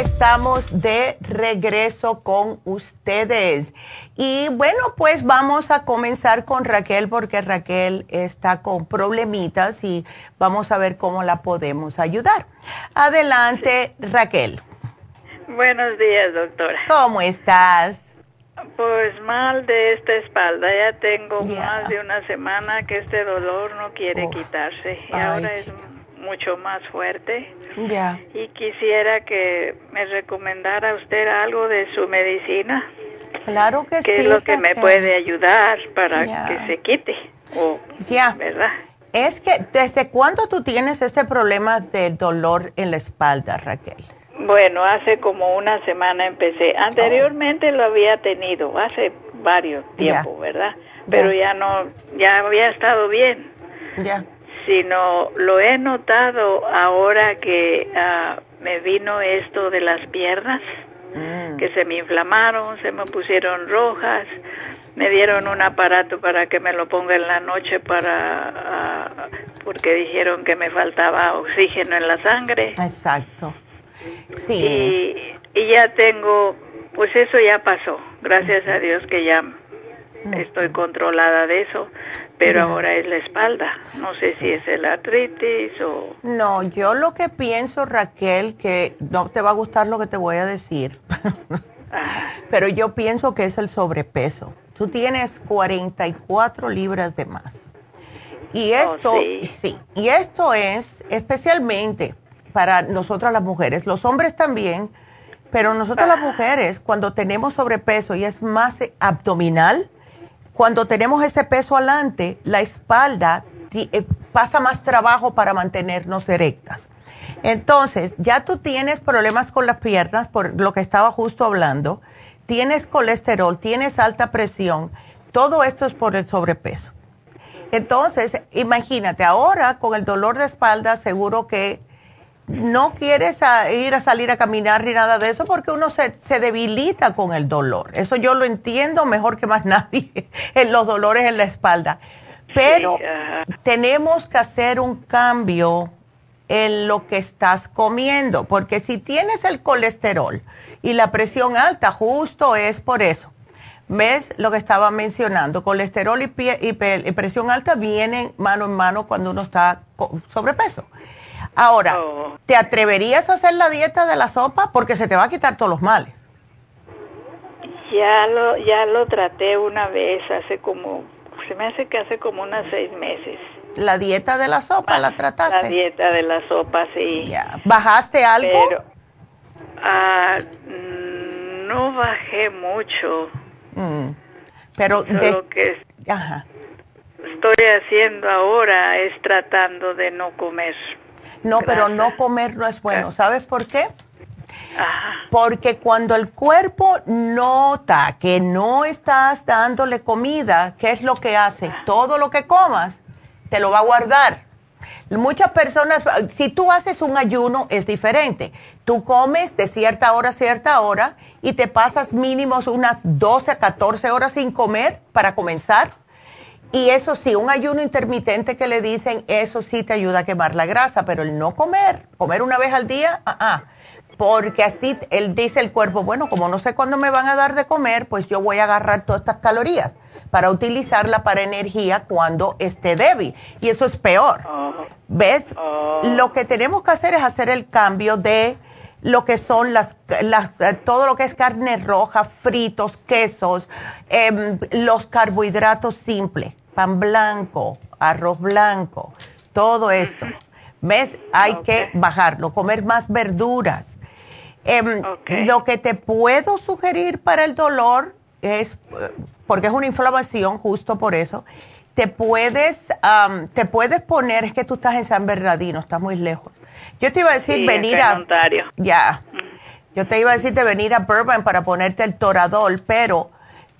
Estamos de regreso con ustedes. Y bueno, pues vamos a comenzar con Raquel porque Raquel está con problemitas y vamos a ver cómo la podemos ayudar. Adelante, Raquel. Buenos días, doctora. ¿Cómo estás? Pues mal de esta espalda. Ya tengo más de una semana que este dolor no quiere quitarse. Y ahora es mucho más fuerte. Ya. Y quisiera que me recomendara usted algo de su medicina. Claro que sí. ¿Qué es lo que me puede ayudar para que se quite? ya. ¿Verdad? Es que, ¿desde cuándo tú tienes este problema del dolor en la espalda, Raquel? Bueno, hace como una semana empecé. Anteriormente lo había tenido, hace varios tiempos, ¿verdad? Pero ya no, ya había estado bien. Ya sino lo he notado ahora que ah, me vino esto de las piernas, mm. que se me inflamaron, se me pusieron rojas, me dieron un aparato para que me lo ponga en la noche para ah, porque dijeron que me faltaba oxígeno en la sangre. Exacto. Sí. Y, y ya tengo, pues eso ya pasó, gracias a Dios que ya estoy controlada de eso, pero ahora es la espalda. No sé si es el artritis o... No, yo lo que pienso, Raquel, que no te va a gustar lo que te voy a decir, pero yo pienso que es el sobrepeso. Tú tienes 44 libras de más. Y oh, esto, sí. y esto es especialmente para nosotras las mujeres, los hombres también, pero nosotras las mujeres, cuando tenemos sobrepeso y es más abdominal, cuando tenemos ese peso adelante, la espalda eh, pasa más trabajo para mantenernos erectas. Entonces, ya tú tienes problemas con las piernas, por lo que estaba justo hablando, tienes colesterol, tienes alta presión, todo esto es por el sobrepeso. Entonces, imagínate, ahora con el dolor de espalda, seguro que no quieres ir a salir a caminar ni nada de eso porque uno se, se, debilita con el dolor. Eso yo lo entiendo mejor que más nadie en los dolores en la espalda. Pero tenemos que hacer un cambio en lo que estás comiendo, porque si tienes el colesterol y la presión alta, justo es por eso. ¿Ves lo que estaba mencionando? Colesterol y, y presión alta vienen mano en mano cuando uno está sobrepeso. Ahora, oh. ¿te atreverías a hacer la dieta de la sopa? Porque se te va a quitar todos los males. Ya lo, ya lo traté una vez, hace como, se me hace que hace como unos seis meses. ¿La dieta de la sopa la trataste? La dieta de la sopa, sí. ¿Bajaste algo? Pero, ah, no bajé mucho. Mm. Pero de... lo que estoy haciendo ahora es tratando de no comer. No, pero no comer no es bueno. ¿Sabes por qué? Porque cuando el cuerpo nota que no estás dándole comida, ¿qué es lo que hace? Todo lo que comas, te lo va a guardar. Muchas personas, si tú haces un ayuno, es diferente. Tú comes de cierta hora a cierta hora y te pasas mínimos unas 12 a 14 horas sin comer para comenzar y eso sí, un ayuno intermitente que le dicen, eso sí te ayuda a quemar la grasa, pero el no comer, comer una vez al día, ah, ah. porque así él dice el cuerpo, bueno, como no sé cuándo me van a dar de comer, pues yo voy a agarrar todas estas calorías para utilizarla para energía cuando esté débil. Y eso es peor. ¿Ves? Lo que tenemos que hacer es hacer el cambio de lo que son las, las eh, todo lo que es carne roja, fritos, quesos, em, los carbohidratos simples, pan blanco, arroz blanco, todo esto. ¿Ves? Hay que bajarlo, comer más verduras. Em, lo que te puedo sugerir para el dolor es, porque es una inflamación, justo por eso, te puedes, te puedes poner, es que tú estás en San Bernardino, estás muy lejos. Yo te iba a decir venir a... Ontario. Ya. Yo te iba a decir de venir a Burbank para ponerte el toradol, pero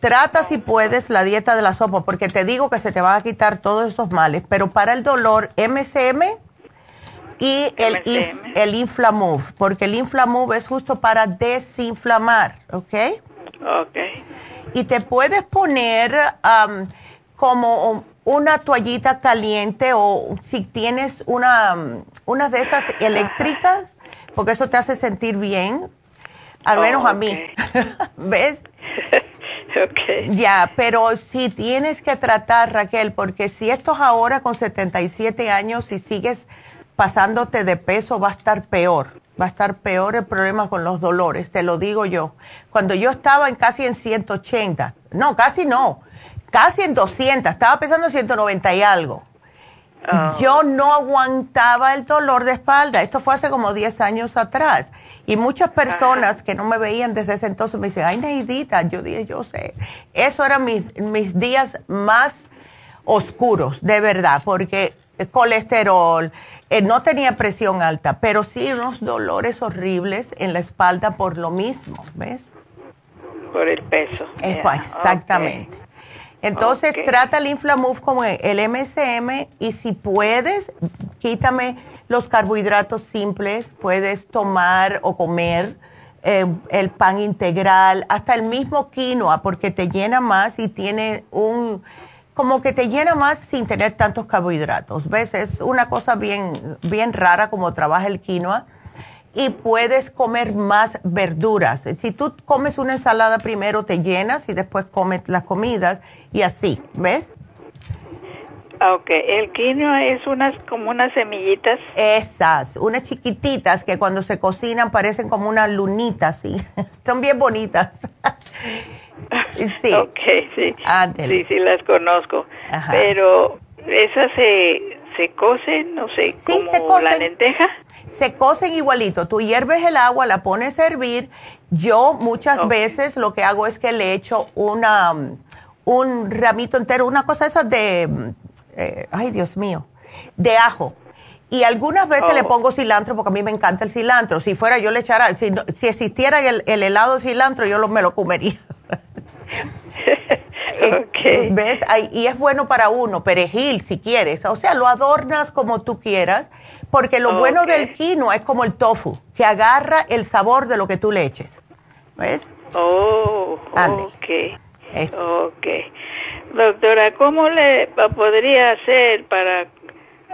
trata si puedes la dieta de la sopa, porque te digo que se te va a quitar todos esos males, pero para el dolor, MCM y el, el Inflamove, porque el Inflamove es justo para desinflamar, ¿ok? Ok. Y te puedes poner como una toallita caliente o si tienes una, una de esas eléctricas, porque eso te hace sentir bien, al oh, menos a mí. ¿Ves? ok. Ya, pero si tienes que tratar, Raquel, porque si esto es ahora con 77 años y sigues pasándote de peso va a estar peor, va a estar peor el problema con los dolores, te lo digo yo. Cuando yo estaba en casi en 180, no, casi no, casi en 200, estaba pesando en 190 y algo. Oh. Yo no aguantaba el dolor de espalda. Esto fue hace como 10 años atrás. Y muchas personas que no me veían desde ese entonces me dicen, ay, Neidita, yo dije, yo sé. Eso eran mis, mis días más oscuros, de verdad, porque colesterol, eh, no tenía presión alta, pero sí unos dolores horribles en la espalda por lo mismo, ¿ves? Por el peso. exactamente. Entonces trata el Inflamuf como el MSM y si puedes, quítame los carbohidratos simples, puedes tomar o comer eh, el pan integral, hasta el mismo quinoa, porque te llena más y tiene un como que te llena más sin tener tantos carbohidratos. ¿Ves? Es una cosa bien, bien rara como trabaja el quinoa. Y puedes comer más verduras. Si tú comes una ensalada primero, te llenas y después comes las comidas y así, ¿ves? Ok, el quinoa es unas como unas semillitas. Esas, unas chiquititas que cuando se cocinan parecen como una lunita, sí. Son bien bonitas. Sí. Ok, sí. Sí, sí las conozco. Pero esas se, se cocen, no sé, como la lenteja. Se cocen igualito. Tú hierves el agua, la pones a hervir. Yo muchas veces lo que hago es que le echo una, un ramito entero, una cosa esa de, eh, ay Dios mío, de ajo. Y algunas veces le oh. pongo cilantro porque a mí me encanta el cilantro. Si fuera yo le echara, si, si existiera el, el helado de cilantro, yo lo, me lo comería. Eh, ¿Ves? y es bueno para uno, perejil si quieres. O sea, lo adornas como tú quieras, porque lo bueno del quinoa es como el tofu, que agarra el sabor de lo que tú le eches. ¿Ves? Oh, ok. Ok. Doctora, ¿cómo le podría hacer para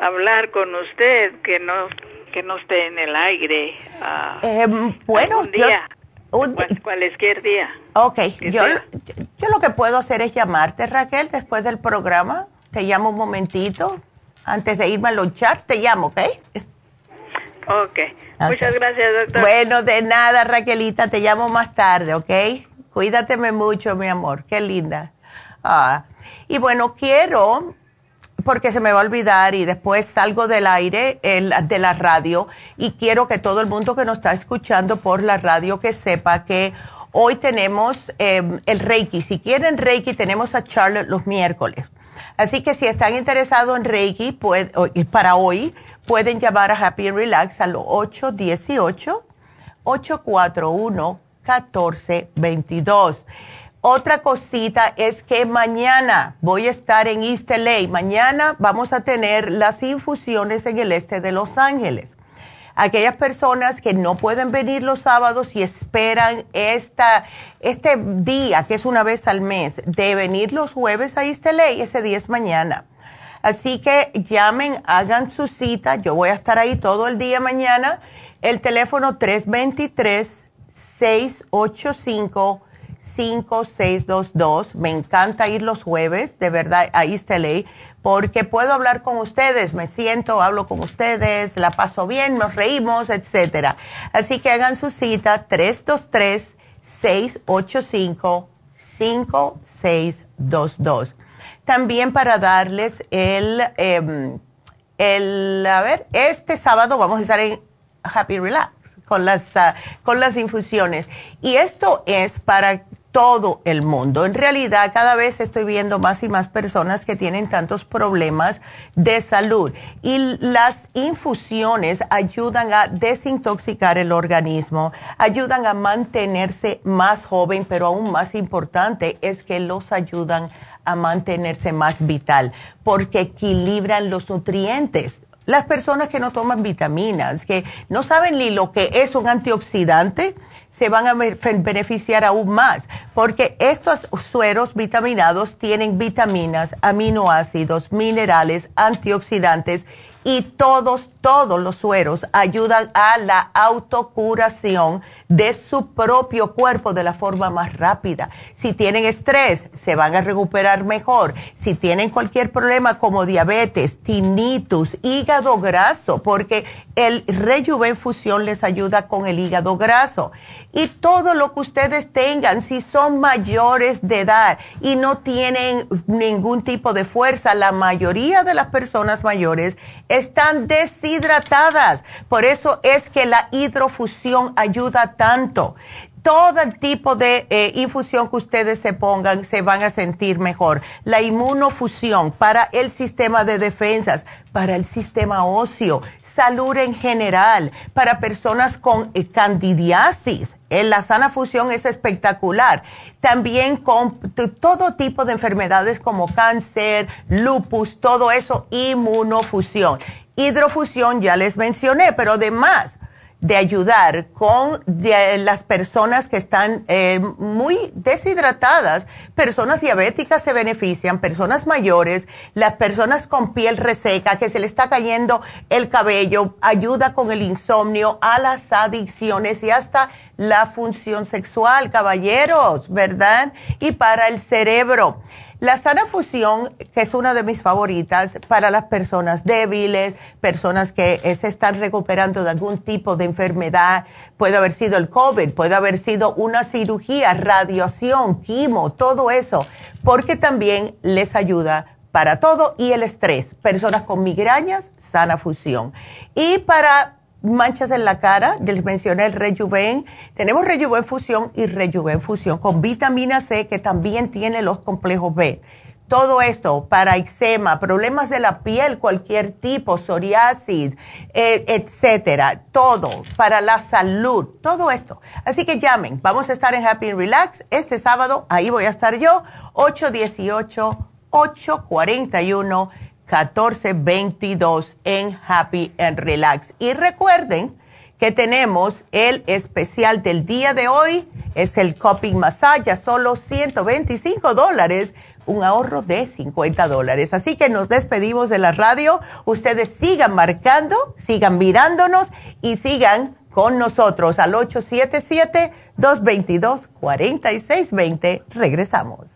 hablar con usted que no que no esté en el aire? Eh, bueno, día? cualquier día. Ok, yo, yo lo que puedo hacer es llamarte, Raquel, después del programa. Te llamo un momentito. Antes de irme a luchar, te llamo, ¿ok? Ok. Muchas gracias, doctor. Bueno, de nada, Raquelita. Te llamo más tarde, ¿ok? Cuídateme mucho, mi amor. Qué linda. Ah. Y bueno, quiero porque se me va a olvidar y después salgo del aire de la radio y quiero que todo el mundo que nos está escuchando por la radio que sepa que hoy tenemos em, el Reiki. Si quieren Reiki, tenemos a Charlotte los miércoles. Así que si están interesados en Reiki para hoy, pueden llamar a Happy and Relax al 818-841-1422. Otra cosita es que mañana voy a estar en East LA. Mañana vamos a tener las infusiones en el este de Los Ángeles. Aquellas personas que no pueden venir los sábados y esperan esta, este día, que es una vez al mes, de venir los jueves a LA, ese día es mañana. Así que llamen, hagan su cita. Yo voy a estar ahí todo el día mañana El teléfono 323-685-5622. Me encanta ir los jueves, de verdad, a East porque puedo hablar con ustedes, me siento, hablo con ustedes, la paso bien, nos reímos, etcétera. Así que hagan su cita 323-685-5622. También para darles el, em, el, a ver, este sábado vamos a estar en Happy Relax con las, ah, con las infusiones. Y esto es para todo el mundo. En realidad, cada vez estoy viendo más y más personas que tienen tantos problemas de salud. Y las infusiones ayudan a desintoxicar el organismo, ayudan a mantenerse más joven, pero aún más importante es que los ayudan a mantenerse más vital, porque equilibran los nutrientes. Las personas que no toman vitaminas, que no saben ni lo que es un antioxidante, se van a beneficiar aún más, porque estos sueros vitaminados tienen vitaminas, aminoácidos, minerales, antioxidantes y todos, todos los sueros ayudan a la autocuración de su propio cuerpo de la forma más rápida. Si tienen estrés, se van a recuperar mejor. Si tienen cualquier problema como diabetes, tinnitus, hígado graso, porque el Rejuven Fusión les ayuda con el hígado graso. Y todo lo que ustedes tengan, si son mayores de edad y no tienen ningún tipo de fuerza, la mayoría de las personas mayores están deshidratadas. Por eso es que la hidrofusión ayuda tanto todo el tipo de eh, infusión que ustedes se pongan se van a sentir mejor. La inmunofusión para el sistema de defensas, para el sistema óseo, salud en general, para personas con eh, candidiasis. En la sana fusión es espectacular. También con todo tipo de enfermedades como cáncer, lupus, todo eso, inmunofusión. Hidrofusión ya les mencioné, pero además de ayudar con las personas que están eh, muy deshidratadas. Personas diabéticas se benefician, personas mayores, las personas con piel reseca, que se le está cayendo el cabello, ayuda con el insomnio, a las adicciones y hasta la función sexual, caballeros, ¿verdad? Y para el cerebro. La sana fusión, que es una de mis favoritas para las personas débiles, personas que eh, se están recuperando de algún tipo de enfermedad, puede haber sido el COVID, puede haber sido una cirugía, radiación, quimo, todo eso, porque también les ayuda para todo y el estrés. Personas con migrañas, sana fusión. Y para manchas en la cara, les mencioné el Rejuven. Tenemos Rejuven Fusión y Rejuven Fusión con vitamina C que también tiene los complejos B. Todo esto para eczema, problemas de la piel, cualquier tipo, psoriasis, eh, etcétera, todo para la salud, todo esto. Así que llamen, vamos a estar en Happy and Relax este sábado, ahí voy a estar yo, 818 841 1422 en Happy and Relax. Y recuerden que tenemos el especial del día de hoy, es el Coping Massage, solo 125 dólares, un ahorro de 50 dólares. Así que nos despedimos de la radio. Ustedes sigan marcando, sigan mirándonos y sigan con nosotros al 877-222-4620. Regresamos.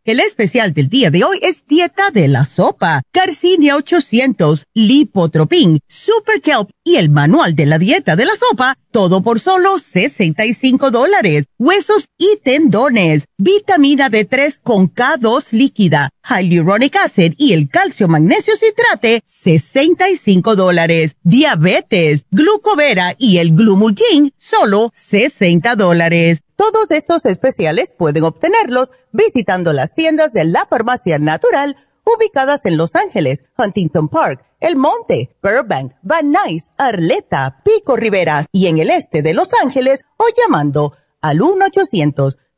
El especial del día de hoy es Dieta de la Sopa, Carcinia 800, Lipotropin, Super Kelp y el Manual de la Dieta de la Sopa, todo por solo 65 dólares. Huesos y tendones, vitamina D3 con K2 líquida, Hyaluronic Acid y el calcio magnesio citrate, 65 dólares. Diabetes, glucovera y el glumulgin, solo 60 dólares. Todos estos especiales pueden obtenerlos visitando las tiendas de la farmacia natural ubicadas en Los Ángeles, Huntington Park, El Monte, Burbank, Van Nuys, Arleta, Pico Rivera y en el este de Los Ángeles o llamando al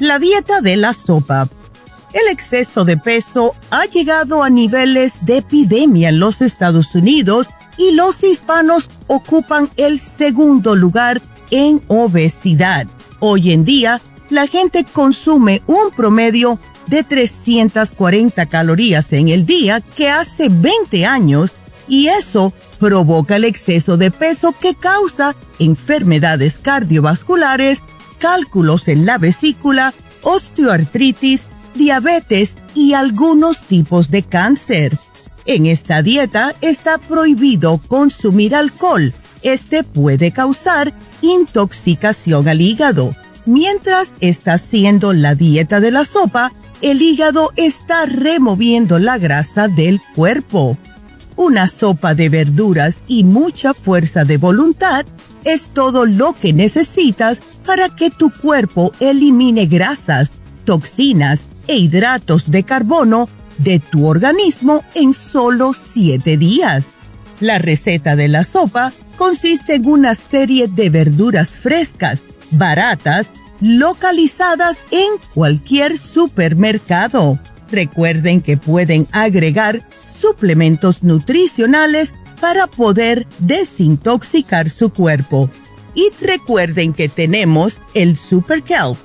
La dieta de la sopa. El exceso de peso ha llegado a niveles de epidemia en los Estados Unidos y los hispanos ocupan el segundo lugar en obesidad. Hoy en día, la gente consume un promedio de 340 calorías en el día que hace 20 años y eso provoca el exceso de peso que causa enfermedades cardiovasculares, cálculos en la vesícula, osteoartritis, diabetes y algunos tipos de cáncer. En esta dieta está prohibido consumir alcohol. Este puede causar intoxicación al hígado. Mientras está haciendo la dieta de la sopa, el hígado está removiendo la grasa del cuerpo. Una sopa de verduras y mucha fuerza de voluntad es todo lo que necesitas para que tu cuerpo elimine grasas, toxinas e hidratos de carbono de tu organismo en solo 7 días. La receta de la sopa consiste en una serie de verduras frescas, baratas, localizadas en cualquier supermercado. Recuerden que pueden agregar suplementos nutricionales para poder desintoxicar su cuerpo. Y recuerden que tenemos el Super Kelp,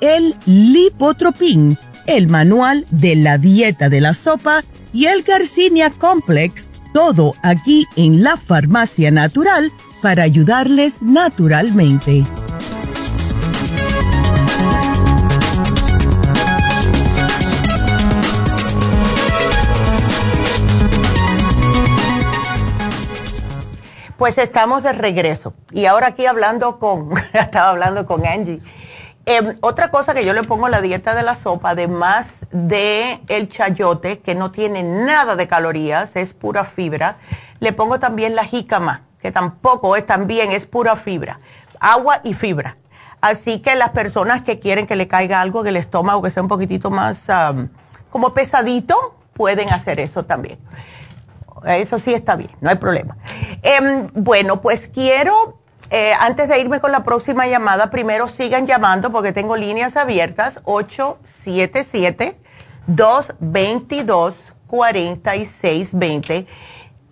el Lipotropin, el manual de la dieta de la sopa y el Garcinia Complex, todo aquí en la farmacia natural para ayudarles naturalmente. Pues estamos de regreso. Y ahora aquí hablando con, estaba hablando con Angie. Em, otra cosa que yo le pongo a la dieta de la sopa, además de el chayote, que no tiene nada de calorías, es pura fibra, le pongo también la jícama, que tampoco es también, es pura fibra. Agua y fibra. Así que las personas que quieren que le caiga algo del estómago, que sea un poquitito más como pesadito, pueden hacer eso también. Eso sí está bien, no hay problema. Em, bueno, pues quiero, eh, antes de irme con la próxima llamada, primero sigan llamando porque tengo líneas abiertas, 877-222-4620.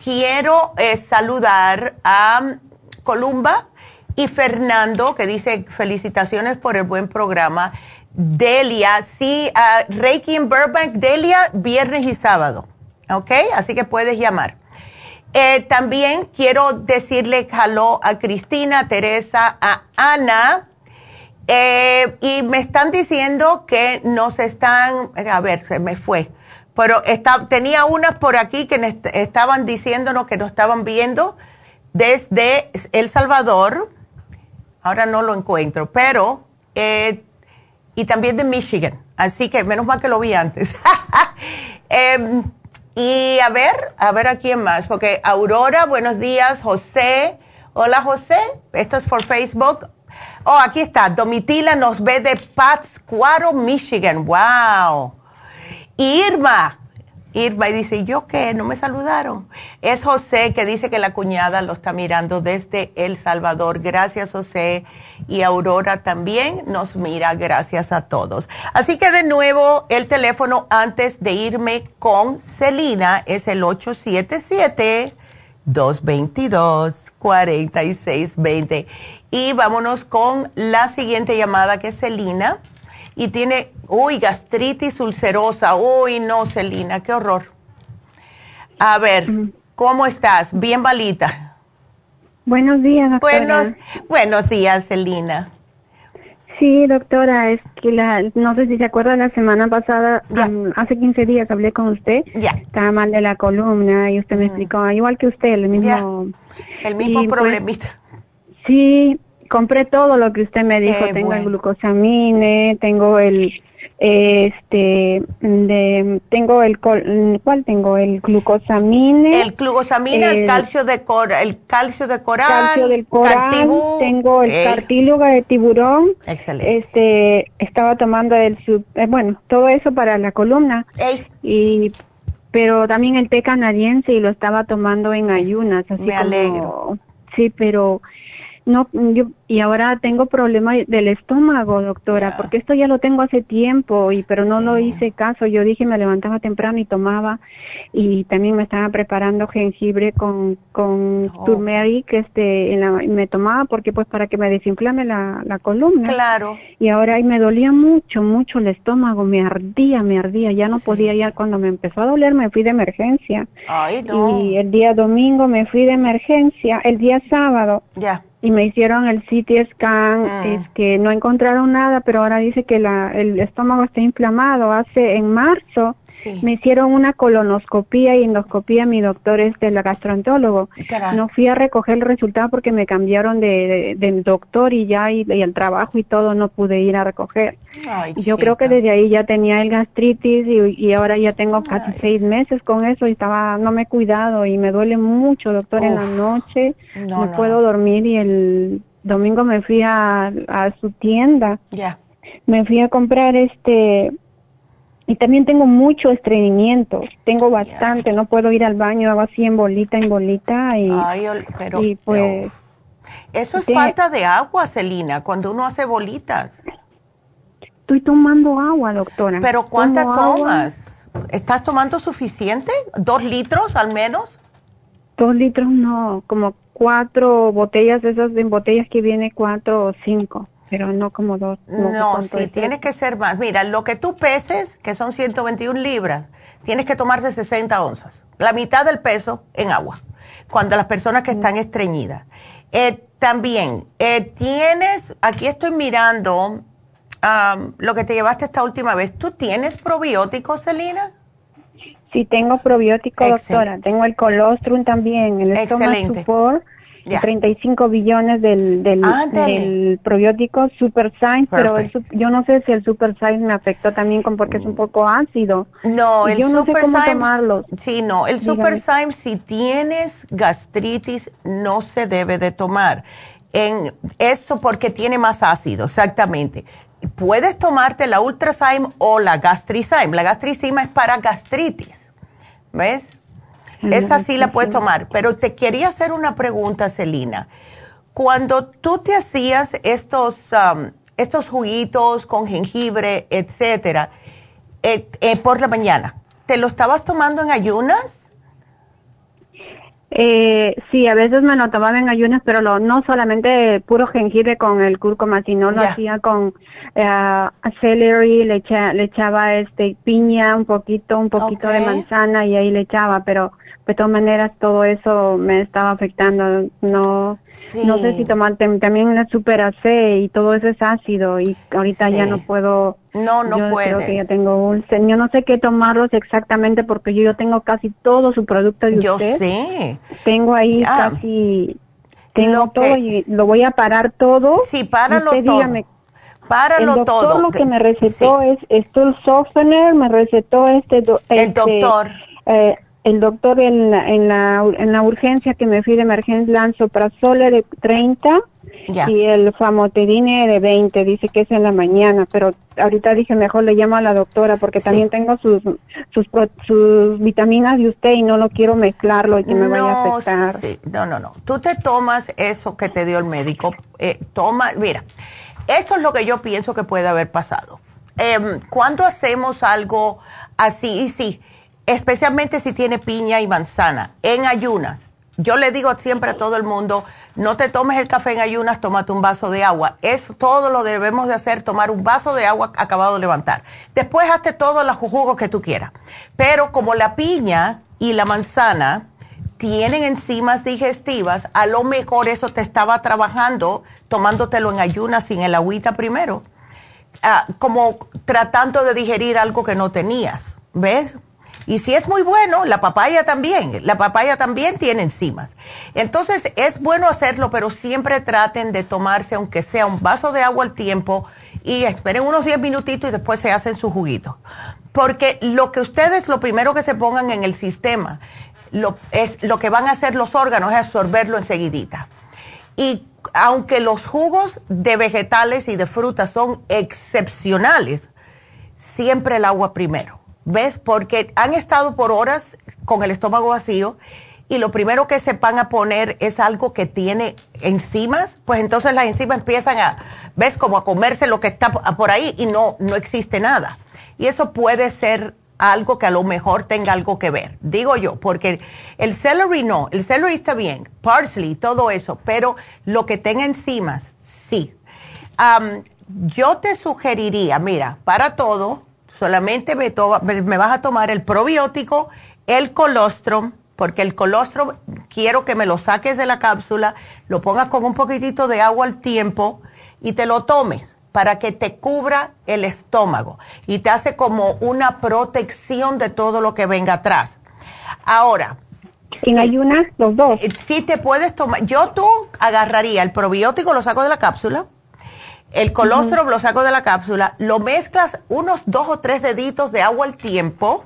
Quiero eh, saludar a Columba Y Fernando, que dice felicitaciones por el buen programa. Delia, sí, Reiki en Burbank, Delia, viernes y sábado. ¿Ok? Así que puedes llamar. Eh, también quiero decirle hello a Cristina, Teresa, a Ana. Eh, y me están diciendo que nos están, a ver, se me fue, pero está, tenía unas por aquí que estaban diciéndonos que nos estaban viendo desde El Salvador, ahora no lo encuentro, pero, eh, y también de Michigan, así que menos mal que lo vi antes. Em, y a ver, a ver a quién más, porque Aurora, buenos días, José, hola José, esto es por Facebook. Oh, aquí está, Domitila nos ve de Pátzcuaro, Michigan, wow. Irma, Irma y dice, ¿yo qué? No me saludaron. Es José que dice que la cuñada lo está mirando desde El Salvador. Gracias, José. Y Aurora también nos mira. Gracias a todos. Así que de nuevo, el teléfono antes de irme con Celina es el 877-222-4620. Y vámonos con la siguiente llamada que es Celina y tiene, uy, gastritis ulcerosa. Uy, no, Celina, qué horror. A ver, ¿cómo estás? Bien balita. Buenos días, doctora. Buenos, buenos días, Celina. Sí, doctora, es que la, no sé si se acuerda, la semana pasada, um, hace 15 días hablé con usted. Ya. Estaba mal de la columna y usted me explicó, igual que usted, el mismo... El mismo pues, problemita. sí, compré todo lo que usted me dijo. tengo el glucosamine, tengo el este de tengo el cuál tengo el glucosamine el glucosamine el, calcio de cor, el calcio de coral calcio del coral tengo el cartílago de tiburón excelente. este estaba tomando el eh, bueno todo eso para la columna. Y pero también el té canadiense y lo estaba tomando en ayunas así me alegro. Sí pero no, yo, y ahora tengo problemas del estómago, doctora, porque esto ya lo tengo hace tiempo, y pero no lo hice caso. Yo dije, me levantaba temprano y tomaba, y también me estaba preparando jengibre con, con oh. turmeric, este, en la, me tomaba porque pues para que me desinflame la, la columna. Claro. Y ahora ahí me dolía mucho, mucho el estómago, me ardía, me ardía, ya no podía ya cuando me empezó a doler me fui de emergencia. Ay, no. Y el día domingo me fui de emergencia, el día sábado. Ya y me hicieron el CT scan, ah. es que no encontraron nada, pero ahora dice que la, el estómago está inflamado. Hace en marzo me hicieron una colonoscopía y endoscopía, mi doctor es del gastroentólogo. No fui a recoger el resultado porque me cambiaron de, del doctor y ya y, el trabajo y todo no pude ir a recoger. yo creo que desde ahí ya tenía el gastritis y, ahora ya tengo casi seis meses con eso y estaba no me he cuidado y me duele mucho, doctor, en la noche. No, puedo dormir y el domingo me fui a, a su tienda. Ya. Me fui a comprar este y también tengo mucho estreñimiento, tengo bastante, no puedo ir al baño, hago así en bolita, en bolita y, pero, y pues... eso es falta de agua, Celina, cuando uno hace bolitas. Estoy tomando agua, doctora. ¿Pero cuántas tomas? ¿Estás tomando suficiente? ¿Dos litros al menos? Dos litros no, como cuatro botellas, esas en botellas que viene cuatro o cinco pero no como dos. No, sí, tiene que ser más. Mira, lo que tú peses, que son 121 libras, tienes que tomarse 60 onzas, la mitad del peso en agua, cuando las personas que están estreñidas. Eh, también, eh, tienes, aquí estoy mirando lo que te llevaste esta última vez, ¿tú tienes probióticos, Celina? Sí, tengo probióticos, doctora. Tengo el colostrum también, el Excelente. Support 35 billones del, del, probiótico Super Science, pero yo no sé si el Super Science me afectó también con porque es un poco ácido. No, el yo no Super sé cómo tomarlo. Sí, no, el Super Science si tienes gastritis no se debe de tomar. En eso porque tiene más ácido, exactamente. Puedes tomarte la Ultrazyme o la Gastrizyme. La Gastrizyme es para gastritis. ¿Ves? Esa sí la puedes tomar, pero te quería hacer una pregunta, Celina. Cuando tú te hacías estos, um, estos juguitos con jengibre, etcétera, eh, eh, por la mañana, ¿te lo estabas tomando en ayunas? Eh, sí, a veces me lo tomaba en ayunas, pero lo, no solamente puro jengibre con el cúrcuma, sino lo hacía con eh, celery, le, le echaba este piña, un poquito, un poquito de manzana y ahí le echaba, pero de todas maneras todo eso me estaba afectando. No, no sé si tomar también la super C y todo eso es ácido y ahorita ya no puedo. No, no yo puedes. Creo que ya tengo un, yo no sé qué tomarlos exactamente porque yo, tengo casi todo su producto de yo usted. sé. Tengo ahí casi tengo todo y lo voy a parar todo. Sí, páralo todo. Dígame, Páralo el doctor todo. lo que me recetó es esto softener, me recetó este, el este, doctor. Eh, el doctor en la, en la, en la urgencia que me fui de emergencia lanzoprazole de 30 y el famotidine de 20, dice que es en la mañana, pero ahorita dije mejor le llamo a la doctora porque también tengo sus, sus, sus vitaminas de usted y no lo quiero mezclarlo y que me vaya a afectar. No, no, no, tú te tomas eso que te dio el médico, eh, toma, mira, esto es lo que yo pienso que puede haber pasado. Eh, cuando hacemos algo así, y sí, especialmente si tiene piña y manzana, en ayunas. Yo le digo siempre a todo el mundo, no te tomes el café en ayunas, tómate un vaso de agua. Eso todo lo debemos de hacer, tomar un vaso de agua acabado de levantar. Después hazte todos los jugos que tú quieras. Pero como la piña y la manzana tienen enzimas digestivas, a lo mejor eso te estaba trabajando tomándotelo en ayunas sin el agüita primero. Ah, como tratando de digerir algo que no tenías. ¿Ves? Y si es muy bueno, la papaya también. La papaya también tiene enzimas. Entonces es bueno hacerlo, pero siempre traten de tomarse, aunque sea un vaso de agua al tiempo, y esperen unos 10 minutitos y después se hacen su juguito. Porque lo que ustedes, lo primero que se pongan en el sistema, lo, es, lo que van a hacer los órganos es absorberlo enseguidita. Y aunque los jugos de vegetales y de frutas son excepcionales, siempre el agua primero ¿Ves? Porque han estado por horas con el estómago vacío y lo primero que se van a poner es algo que tiene enzimas, pues entonces las enzimas empiezan a, ¿ves? Como a comerse lo que está por ahí y no, no existe nada. Y eso puede ser algo que a lo mejor tenga algo que ver, digo yo, porque el celery no, el celery está bien, parsley, todo eso, pero lo que tenga enzimas, sí. yo te sugeriría, mira, para todo, solamente me, me vas a tomar el probiótico, el colostrum, porque el colostrum quiero que me lo saques de la cápsula, lo pongas con un poquitito de agua al tiempo y te lo tomes para que te cubra el estómago y te hace como una protección de todo lo que venga atrás. Ahora. ¿En ayunas los dos? Eh, sí te puedes tomar. Yo tú agarraría el probiótico, lo saco de la cápsula el colostrum lo saco de la cápsula, lo mezclas unos dos o tres deditos de agua al tiempo,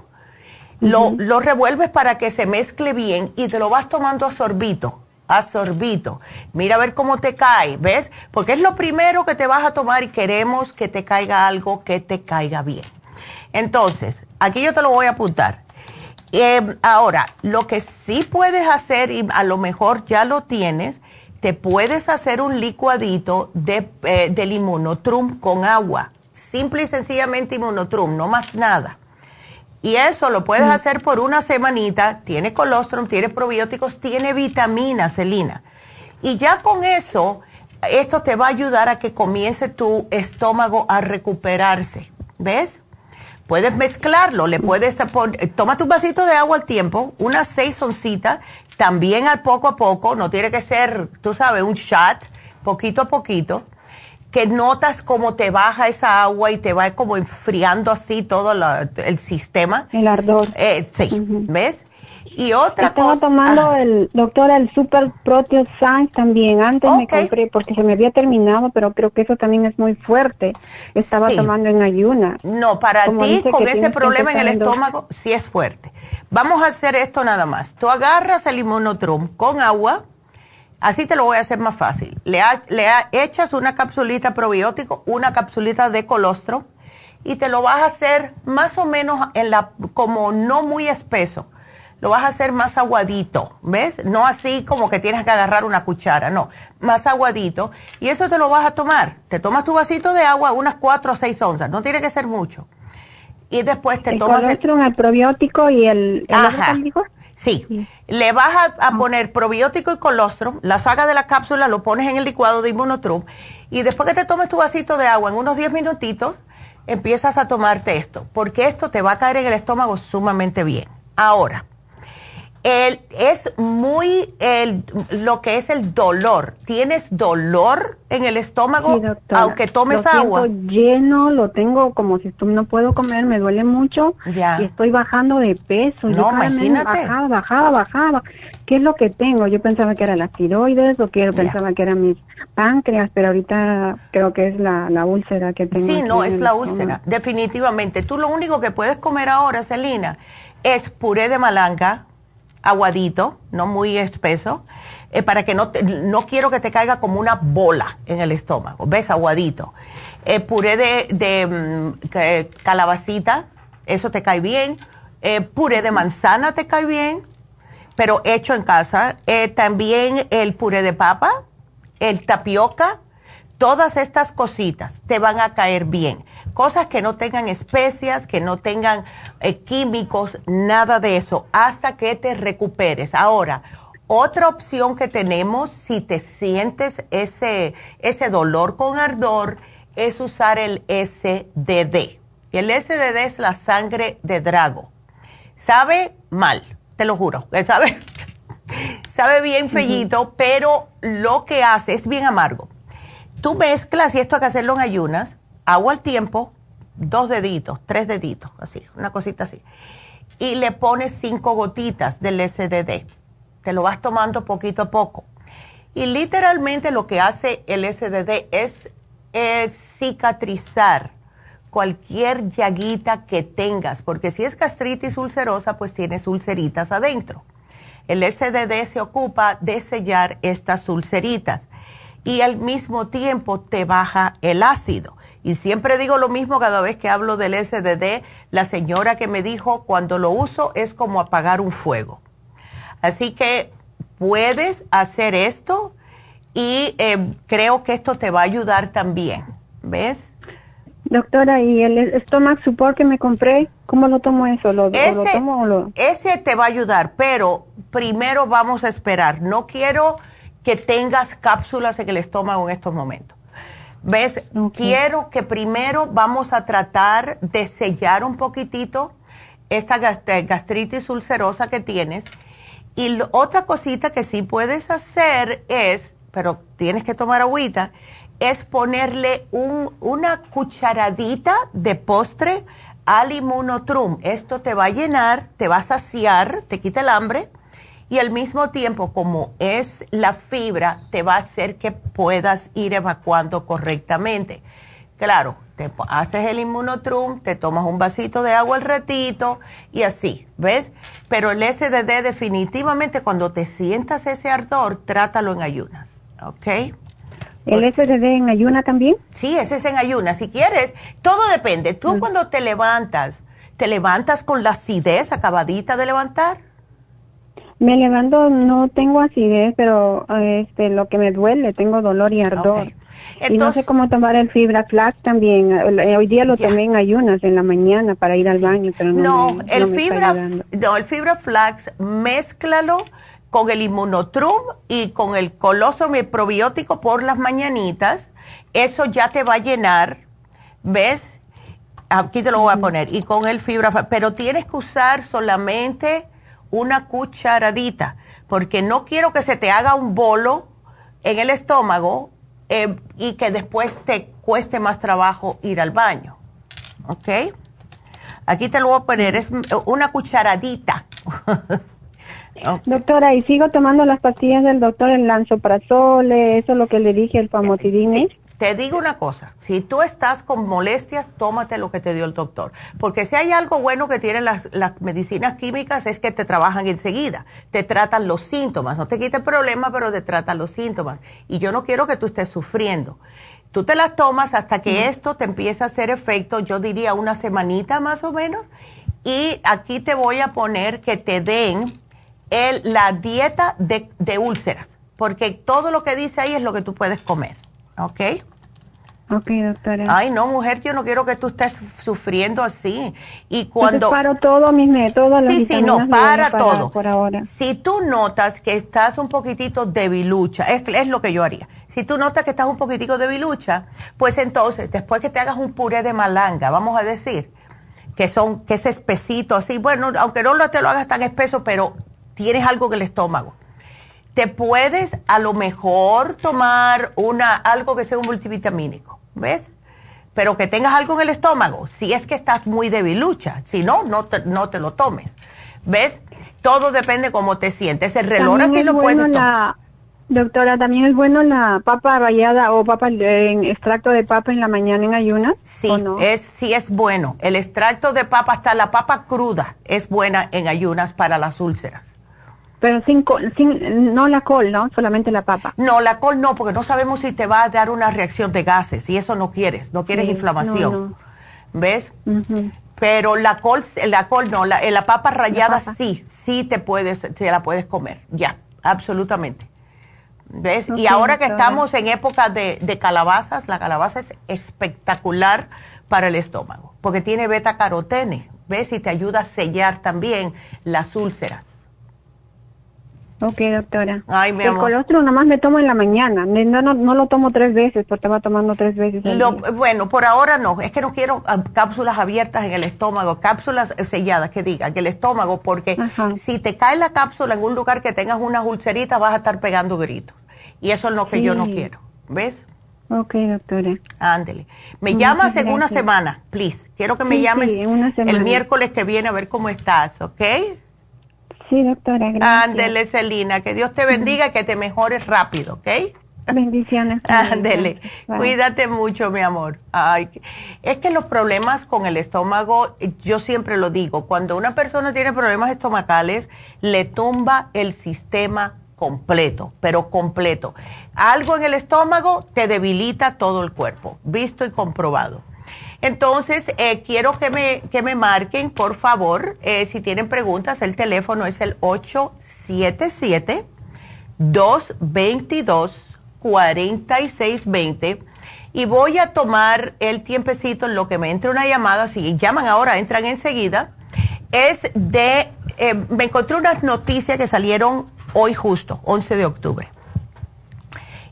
lo, lo, revuelves para que se mezcle bien y te lo vas tomando a sorbito, a sorbito. Mira a ver cómo te cae, ¿ves? Porque es lo primero que te vas a tomar y queremos que te caiga algo que te caiga bien. Entonces, aquí yo te lo voy a apuntar. Em, ahora, lo que sí puedes hacer, y a lo mejor ya lo tienes, te puedes hacer un licuadito de, eh, del inmunotrum con agua. Simple y sencillamente inmunotrum, no más nada. Y eso lo puedes mm. hacer por una semanita. Tiene colostrum, tiene probióticos, tiene vitaminas, Celina. Y ya con eso, esto te va a ayudar a que comience tu estómago a recuperarse. ¿Ves? Puedes mezclarlo, le puedes poner, toma tu vasito de agua al tiempo, unas seis oncitas, también al poco a poco, no tiene que ser, tú sabes, un shot, poquito a poquito, que notas cómo te baja esa agua y te va como enfriando así todo el sistema. El ardor. Eh, sí, ¿ves? Y otra Estaba tomando el doctor el Super Science también. Antes me compré porque se me había terminado, pero creo que eso también es muy fuerte. Estaba tomando en ayuna. No, para ti con ese problema en el estómago sí es fuerte. Vamos a hacer esto nada más. Tú agarras el inmunotrum con agua. Así te lo voy a hacer más fácil. Le, le echas una capsulita probiótico, una capsulita de colostro y te lo vas a hacer más o menos en la como no muy espeso lo vas a hacer más aguadito, ¿ves? No así como que tienes que agarrar una cuchara, no, más aguadito. Y eso te lo vas a tomar. Te tomas tu vasito de agua, unas 4 o 6 onzas, no tiene que ser mucho. Y después te el tomas... El, el probiótico y el... Ajá. Sí. Le vas a, a, poner probiótico y colostrum, la saca de la cápsula, lo pones en el licuado de Immunotrum y después que te tomes tu vasito de agua en unos 10 minutitos, empiezas a tomarte esto, porque esto te va a caer en el estómago sumamente bien. Ahora, el, es muy el, lo que es el dolor. ¿Tienes dolor en el estómago aunque tomes lo agua? lleno, lo tengo como si no puedo comer, me duele mucho y estoy bajando de peso. No, Yo imagínate. Bajaba, bajaba, bajaba. ¿Qué es lo que tengo? Yo pensaba que era la tiroides o que pensaba que era mis páncreas, pero ahorita creo que es la, la úlcera que tengo. Sí, no, es la úlcera, definitivamente. Tú lo único que puedes comer ahora, Celina, es puré de malanga, aguadito, no muy espeso, eh, para que no, no quiero que te caiga como una bola en el estómago, ¿ves? Aguadito. Eh, puré de, mm, calabacita, eso te cae bien. Eh, puré de manzana te cae bien pero hecho en casa. Eh, también el puré de papa, el tapioca, todas estas cositas te van a caer bien. Cosas que no tengan especias, que no tengan eh, químicos, nada de eso, hasta que te recuperes. Ahora, otra opción que tenemos, si te sientes ese, ese dolor con ardor, es usar el SDD. El SDD es la sangre de drago. Sabe mal te lo juro. ¿Sabe? Sabe bien fellito, pero lo que hace es bien amargo. Tú mezclas, y esto hay que hacerlo en ayunas, agua al tiempo, dos deditos, tres deditos, así, una cosita así. Y le pones cinco gotitas del SDD. Te lo vas tomando poquito a poco. Y literalmente lo que hace el SDD es cicatrizar cualquier llaguita que tengas, porque si es gastritis ulcerosa, pues tienes ulceritas adentro. El SDD se ocupa de sellar estas ulceritas y al mismo tiempo te baja el ácido. Y siempre digo lo mismo cada vez que hablo del SDD, la señora que me dijo, cuando lo uso es como apagar un fuego. Así que puedes hacer esto y eh, creo que esto te va a ayudar también. ¿Ves? Doctora, ¿y el stomach support que me compré, cómo lo tomo eso? ¿Lo, ese, tomo o lo... ese te va a ayudar, pero primero vamos a esperar. No quiero que tengas cápsulas en el estómago en estos momentos. ¿Ves? Quiero que primero vamos a tratar de sellar un poquitito esta gastritis ulcerosa que tienes. Y otra cosita que sí puedes hacer es, pero tienes que tomar agüita, es ponerle un, una cucharadita de postre al inmunotrum. Esto te va a llenar, te va a saciar, te quita el hambre y al mismo tiempo, como es la fibra, te va a hacer que puedas ir evacuando correctamente. Claro, te haces el inmunotrum, te tomas un vasito de agua al ratito y así, ¿ves? Pero el SDD definitivamente cuando te sientas ese ardor, trátalo en ayunas, ¿ok? ¿El SDD en ayuna también? Sí, ese es en ayuna. Si quieres, todo depende. Tú mm. cuando te levantas, ¿te levantas con la acidez acabadita de levantar? Me levanto, no tengo acidez, pero este, lo que me duele, tengo dolor y ardor. y no sé cómo tomar el fibra flax también. Hoy día lo tomé en ayunas en la mañana para ir al baño, pero no, no el fibra, no, el fibra flax, mézclalo con el inmunotrum y con el colostrum y probiótico por las mañanitas, eso ya te va a llenar, ¿ves? Aquí te lo voy a poner, y con el fibra, pero tienes que usar solamente una cucharadita, porque no quiero que se te haga un bolo en el estómago eh, y que después te cueste más trabajo ir al baño, ¿ok? Aquí te lo voy a poner, es una cucharadita. Doctora, y sigo tomando las pastillas del doctor, el lanzoprazol, eso es lo que le dije, el famotidine. Te digo una cosa, si tú estás con molestias, tómate lo que te dio el doctor. Porque si hay algo bueno que tienen las, las medicinas químicas es que te trabajan enseguida, te tratan los síntomas, no te quita el problema, pero te tratan los síntomas. Y yo no quiero que tú estés sufriendo. Tú te las tomas hasta que esto te empiece a hacer efecto, yo diría una semanita más o menos. Y aquí te voy a poner que te den el, la dieta de, úlceras, porque todo lo que dice ahí es lo que tú puedes comer, ¿ok? Ok, doctora. Ay, no, mujer, yo no quiero que tú estés sufriendo así. Y cuando... Entonces paro todo mis métodos. Sí, sí, no, para, todo. Por ahora. Si tú notas que estás un poquitito debilucha, es, es lo que yo haría. Si tú notas que estás un poquitico debilucha, pues entonces, después que te hagas un puré de malanga, vamos a decir, que son, que es espesito, así, bueno, aunque no te lo hagas tan espeso, pero tienes algo en el estómago. Te puedes a lo mejor tomar una, algo que sea un multivitamínico ¿ves? Pero que tengas algo en el estómago, si es que estás muy debilucha, si no, no te, no te lo tomes, ¿ves? Todo depende cómo te sientes. El reloj así lo puedes tomar. Doctora, ¿también es bueno la papa rallada o papa en extracto de papa en la mañana en ayunas? Sí, es, sí es bueno. El extracto de papa, hasta la papa cruda, es buena en ayunas para las úlceras. Pero sin, sin, no la col, ¿no? Solamente la papa. No, la col no, porque no sabemos si te va a dar una reacción de gases y eso no quieres, no quieres inflamación. ¿Ves? Pero la col, la col no, la, la papa rallada sí, sí te puedes, te la puedes comer, ya, absolutamente. ¿Ves? y ahora que estamos en época de, de calabazas, la calabaza es espectacular para el estómago, porque tiene beta carotene, ¿ves? Y te ayuda a sellar también las úlceras. Ok, doctora. Ay, mi el colostrum nomás me tomo en la mañana. No, no, lo tomo tres veces, porque va tomando tres veces. bueno, por ahora no. Es que no quiero ah, cápsulas abiertas en el estómago, cápsulas selladas que digan que el estómago, porque si te cae la cápsula en un lugar que tengas una ulcerita, vas a estar pegando gritos. Y eso es lo que yo no quiero. ¿Ves? Ok, doctora. Ándele. Me llamas en una semana, please. Quiero que me llames el miércoles que viene a ver cómo estás, ¿ok? Sí, doctora, gracias. Ándele, Celina, que Dios te bendiga y que te mejores rápido, ¿ok? Bendiciones. Ándele, cuídate mucho, mi amor. Ay, es que los problemas con el estómago, yo siempre lo digo, cuando una persona tiene problemas estomacales, le tumba el sistema completo, pero completo. Algo en el estómago te debilita todo el cuerpo, visto y comprobado. Entonces, eh, quiero que me, que me marquen, por favor, eh, si tienen preguntas, el teléfono es el 877-222-4620. Y voy a tomar el tiempecito en lo que me entre una llamada, si llaman ahora, entran enseguida. Es de, eh, me encontré unas noticias que salieron hoy justo, 11 de octubre.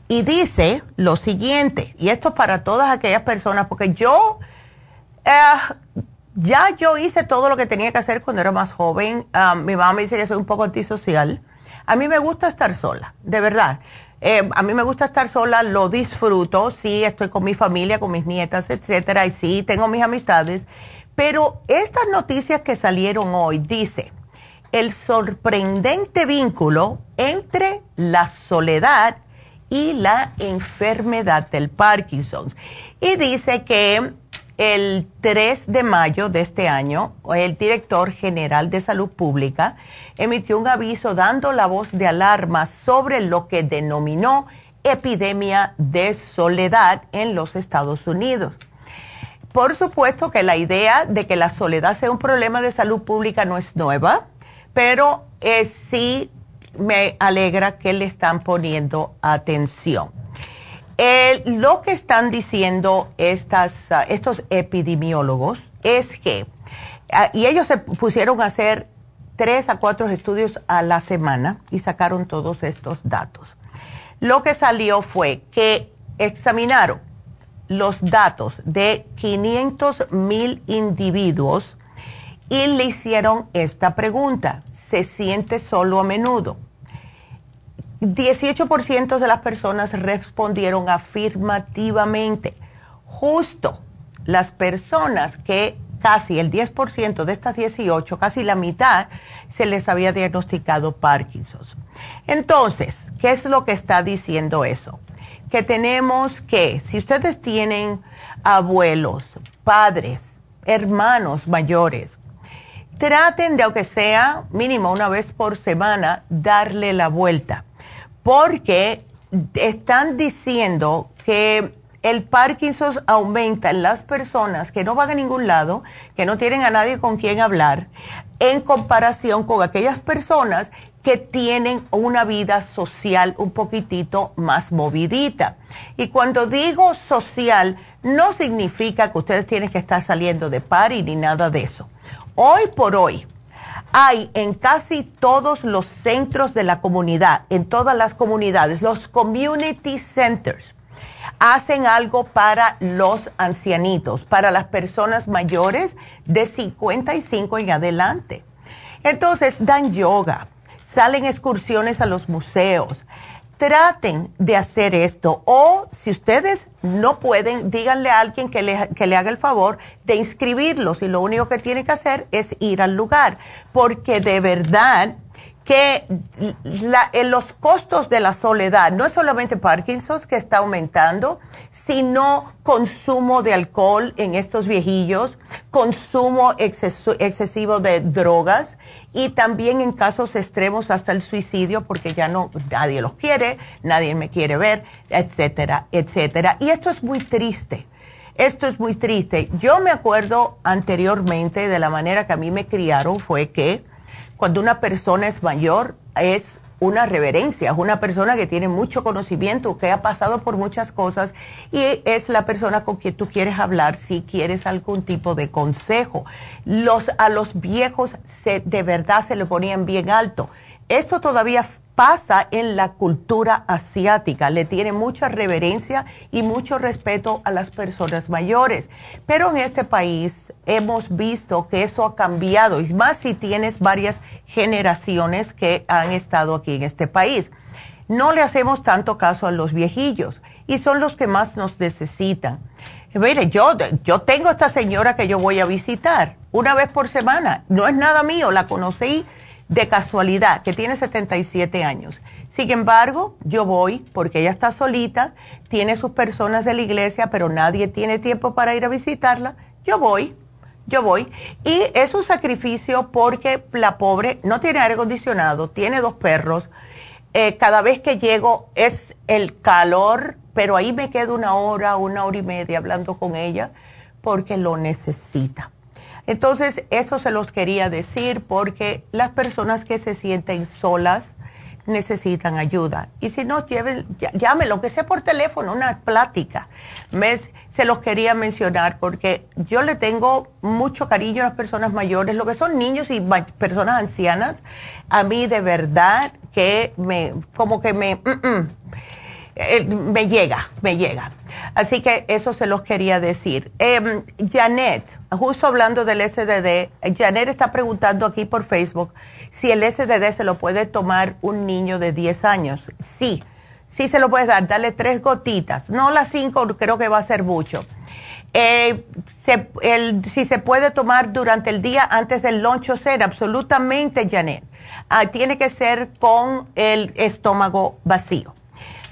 Y dice lo siguiente, y esto es para todas aquellas personas, porque yo eh, ya yo hice todo lo que tenía que hacer cuando era más joven. Ah, mi mamá me dice que soy un poco antisocial. A mí me gusta estar sola, de verdad. Eh, a mí me gusta estar sola, lo disfruto, sí, estoy con mi familia, con mis nietas, etcétera, y sí, tengo mis amistades. Pero estas noticias que salieron hoy dice el sorprendente vínculo entre la soledad y la enfermedad del Parkinson. Y dice que el 3 de mayo de este año, el director general de salud pública emitió un aviso dando la voz de alarma sobre lo que denominó epidemia de soledad en los Estados Unidos. Por supuesto que la idea de que la soledad sea un problema de salud pública no es nueva, pero eh, sí me alegra que le están poniendo atención lo que están diciendo estas, ah, estos epidemiólogos es que, ah, y ellos se pusieron a hacer tres a cuatro estudios a la semana y sacaron todos estos datos. Lo que salió fue que examinaron los datos de 500 mil individuos y le hicieron esta pregunta, ¿se siente solo a menudo? 18% de las personas respondieron afirmativamente. Justo las personas que casi el 10% de estas 18, casi la mitad, se les había diagnosticado Parkinson. Entonces, ¿qué es lo que está diciendo eso? Que tenemos que, si ustedes tienen abuelos, padres, hermanos mayores, traten de, aunque sea mínimo una vez por semana, darle la vuelta porque están diciendo que el Parkinson aumenta en las personas que no van a ningún lado, que no tienen a nadie con quien hablar, en comparación con aquellas personas que tienen una vida social un poquitito más movidita. Y cuando digo social, no significa que ustedes tienen que estar saliendo de party ni nada de eso. Hoy por hoy hay en casi todos los centros de la comunidad, en todas las comunidades, los community centers hacen algo para los ancianitos, para las personas mayores de 55 en adelante. Entonces dan yoga, salen excursiones a los museos. Traten de hacer esto. O si ustedes no pueden, díganle a alguien que le, que le haga el favor de inscribirlos y lo único que tienen que hacer es ir al lugar, porque de verdad que los costos de la soledad no es solamente Parkinson que está aumentando, sino consumo de alcohol en estos viejillos, consumo excesivo de drogas y también en casos extremos hasta el suicidio porque ya no nadie los quiere, nadie me quiere ver, etcétera, etcétera. Y esto es muy triste. Esto es muy triste. Yo me acuerdo anteriormente de la manera que a mí me criaron fue que cuando una persona es mayor, es una reverencia, es una persona que tiene mucho conocimiento, que ha pasado por muchas cosas y es la persona con quien tú quieres hablar si quieres algún tipo de consejo. Los, a los viejos se, de verdad se le ponían bien alto. Esto todavía pasa en la cultura asiática. Le tiene mucha reverencia y mucho respeto a las personas mayores. Pero en este país hemos visto que eso ha cambiado, y más si tienes varias generaciones que han estado aquí en este país. No le hacemos tanto caso a los viejillos y son los que más nos necesitan. Mire, yo, yo tengo esta señora que yo voy a visitar una vez por semana. No es nada mío, la conocí de casualidad, que tiene 77 años. Sin embargo, yo voy porque ella está solita, tiene sus personas de la iglesia, pero nadie tiene tiempo para ir a visitarla. Yo voy, yo voy. Y es un sacrificio porque la pobre no tiene aire acondicionado, tiene dos perros. Eh, cada vez que llego es el calor, pero ahí me quedo una hora, una hora y media hablando con ella porque lo necesita. Entonces, eso se los quería decir porque las personas que se sienten solas necesitan ayuda. Y si no, lleven, lo que sea por teléfono, una plática. Se los quería mencionar porque yo le tengo mucho cariño a las personas mayores, lo que son niños y personas ancianas. A mí de verdad que me, como que me, mm, mm, eh, me llega, me llega. Así que eso se los quería decir. Eh, Janet, justo hablando del SDD, Janet está preguntando aquí por Facebook si el SDD se lo puede tomar un niño de 10 años. Sí, sí se lo puedes dar, dale tres gotitas, no las cinco, creo que va a ser mucho. Eh, si se puede tomar durante el día antes del lunch o cena, absolutamente, Janet. Ah, tiene que ser con el estómago vacío.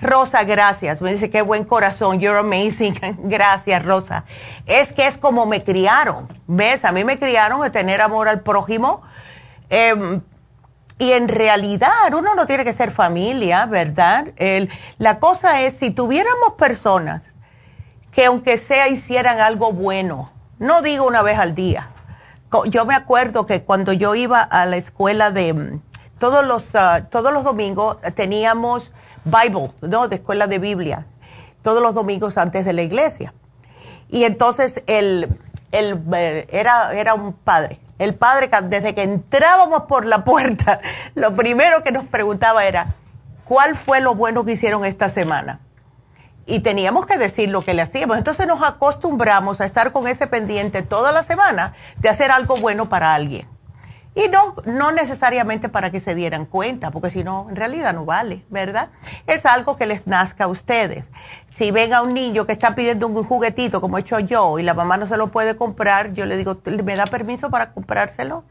Rosa, gracias. Me dice, qué buen corazón, you're amazing. gracias, Rosa. Es que es como me criaron, ¿ves? A mí me criaron de tener amor al prójimo. Em, y en realidad uno no tiene que ser familia, ¿verdad? la cosa es, si tuviéramos personas que aunque sea hicieran algo bueno, no digo una vez al día. Yo me acuerdo que cuando yo iba a la escuela de mm, todos los, ah, todos los domingos teníamos Bible, ¿no? De escuela de Biblia, todos los domingos antes de la iglesia. Y entonces él, eh, era, era un padre. El padre, desde que entrábamos por la puerta, lo primero que nos preguntaba era, ¿cuál fue lo bueno que hicieron esta semana? Y teníamos que decir lo que le hacíamos. Entonces nos acostumbramos a estar con ese pendiente toda la semana de hacer algo bueno para alguien. Y no, no necesariamente para que se dieran cuenta, porque si no, en realidad no vale, ¿verdad? Es algo que les nazca a ustedes. Si ven a un niño que está pidiendo un juguetito, como he hecho yo, y la mamá no se lo puede comprar, yo le digo, ¿me da permiso para comprárselo?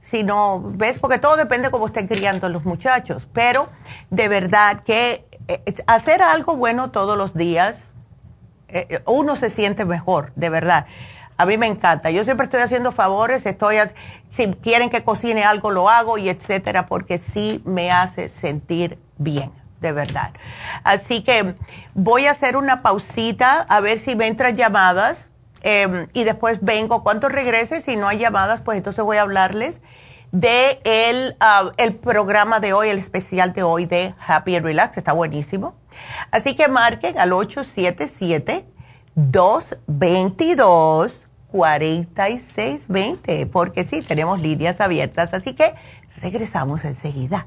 Si no, ¿ves? Porque todo depende de cómo estén criando los muchachos. Pero de verdad que eh, hacer algo bueno todos los días, eh, uno se siente mejor, de verdad. A mí me encanta. Yo siempre estoy haciendo favores, estoy, si quieren que cocine algo, lo hago y etcétera, porque sí me hace sentir bien, de verdad. Así que voy a hacer una pausita a ver si me entran llamadas em, y después vengo. Cuando regrese, si no hay llamadas, pues entonces voy a hablarles de el, ah, el programa de hoy, el especial de hoy de Happy and Relax, que está buenísimo. Así que marquen al 877 222-4620, porque sí, tenemos líneas abiertas, así que regresamos enseguida.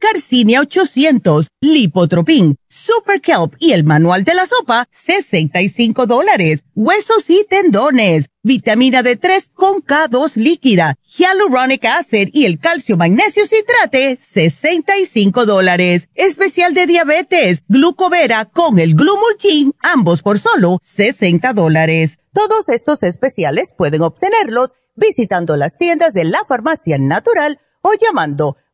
Carcinia 800, Lipotropin, Super Kelp y el Manual de la Sopa, 65 dólares. Huesos y tendones, vitamina D3 con K2 líquida, Hyaluronic Acid y el calcio magnesio citrate, 65 dólares. Especial de diabetes, glucovera con el Glumulgin, ambos por solo 60 dólares. Todos estos especiales pueden obtenerlos visitando las tiendas de la farmacia natural o llamando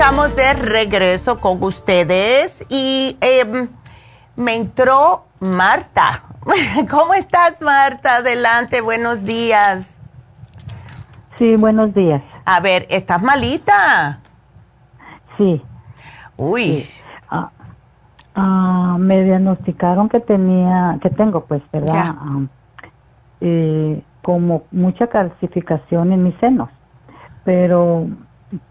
Estamos de regreso con ustedes y em, me entró Marta. ¿Cómo estás, Marta? Adelante, buenos días. Sí, buenos días. A ver, ¿estás malita? Sí. Uy. Ah, ah, me diagnosticaron que tenía, que tengo, pues, ¿verdad? Ah, eh, como mucha calcificación en mis senos. Pero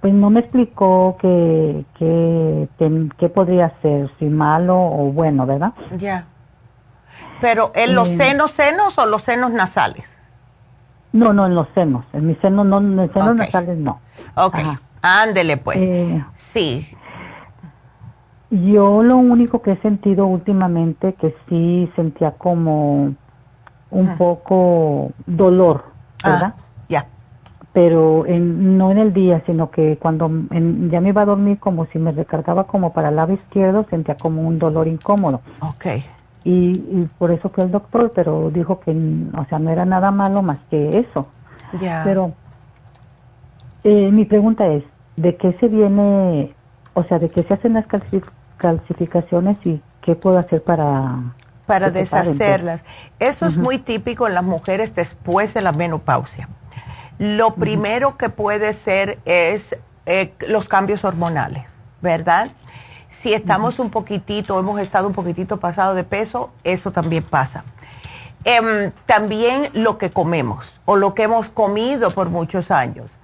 pues no me explicó qué que, podría ser, si malo o bueno, ¿verdad? Ya. Pero ¿en los eh, senos senos o los senos nasales? No, no, en los senos. En mis senos no, en los senos nasales no. Ok, ándele pues. Eh, sí. Yo lo único que he sentido últimamente que sí sentía como un poco dolor, ah, pero no en el día, sino que cuando ya me iba a dormir como si me recargaba como para el lado izquierdo, sentía como un dolor incómodo. Ok. Y, por eso fue el doctor, pero dijo que, o sea, no era nada malo más que eso. Ya. Pero eh, mi pregunta es, ¿de qué se viene, o sea, de qué se hacen las calcificaciones y qué puedo hacer para... Para deshacerlas. Eso es muy típico en las mujeres después de la menopausia lo primero que puede ser es eh, los cambios hormonales, ¿verdad? Si estamos un poquitito, hemos estado un poquitito pasado de peso, eso también pasa. Em, también lo que comemos o lo que hemos comido por muchos años.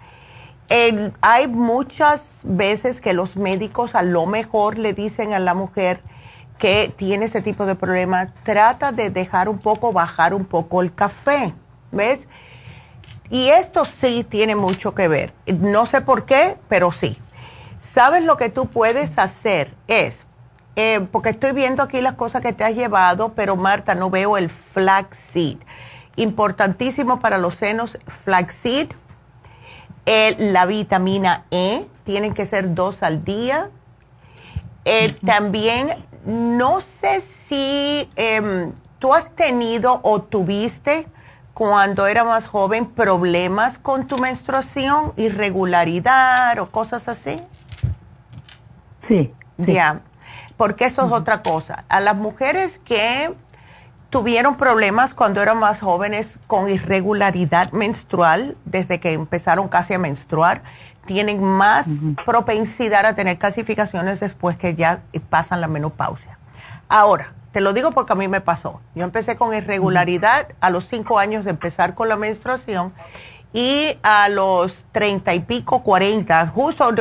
hay muchas veces que los médicos a lo mejor le dicen a la mujer que tiene ese tipo de problema, trata de dejar un poco, bajar un poco el café, ¿ves? Y esto sí tiene mucho que ver. No sé por qué, pero sí. ¿Sabes lo que tú puedes hacer? Es, eh, porque estoy viendo aquí las cosas que te has llevado, pero Marta, no veo el flaxseed. Importantísimo para los senos, flaxseed, la vitamina E, tienen que ser dos al día. Eh, también, no sé si em, tú has tenido o tuviste cuando era más joven problemas con tu menstruación, irregularidad o cosas así? Sí. Ya, porque eso es otra cosa. A las mujeres que tuvieron problemas cuando eran más jóvenes con irregularidad menstrual, desde que empezaron casi a menstruar, tienen más propensidad a tener calcificaciones después que ya pasan la menopausia. Ahora, te lo digo porque a mí me pasó. Yo empecé con irregularidad a los cinco años de empezar con la menstruación y a los treinta y pico, cuarenta, justo,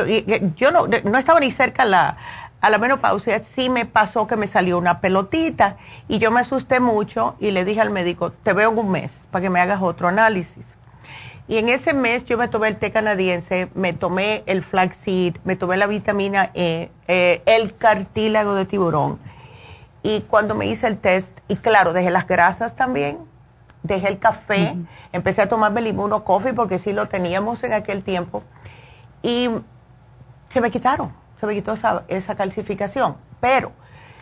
yo no, no estaba ni cerca la, a la menopausia, sí me pasó que me salió una pelotita y yo me asusté mucho y le dije al médico, te veo en un mes para que me hagas otro análisis. Y en ese mes yo me tomé el té canadiense, me tomé el flaxseed, me tomé la vitamina E, eh, el cartílago de tiburón. Y cuando me hice el test, y claro, dejé las grasas también, dejé el café, empecé a tomarme el inmuno coffee porque sí lo teníamos en aquel tiempo. Y se me quitaron, se me quitó esa, calcificación. Pero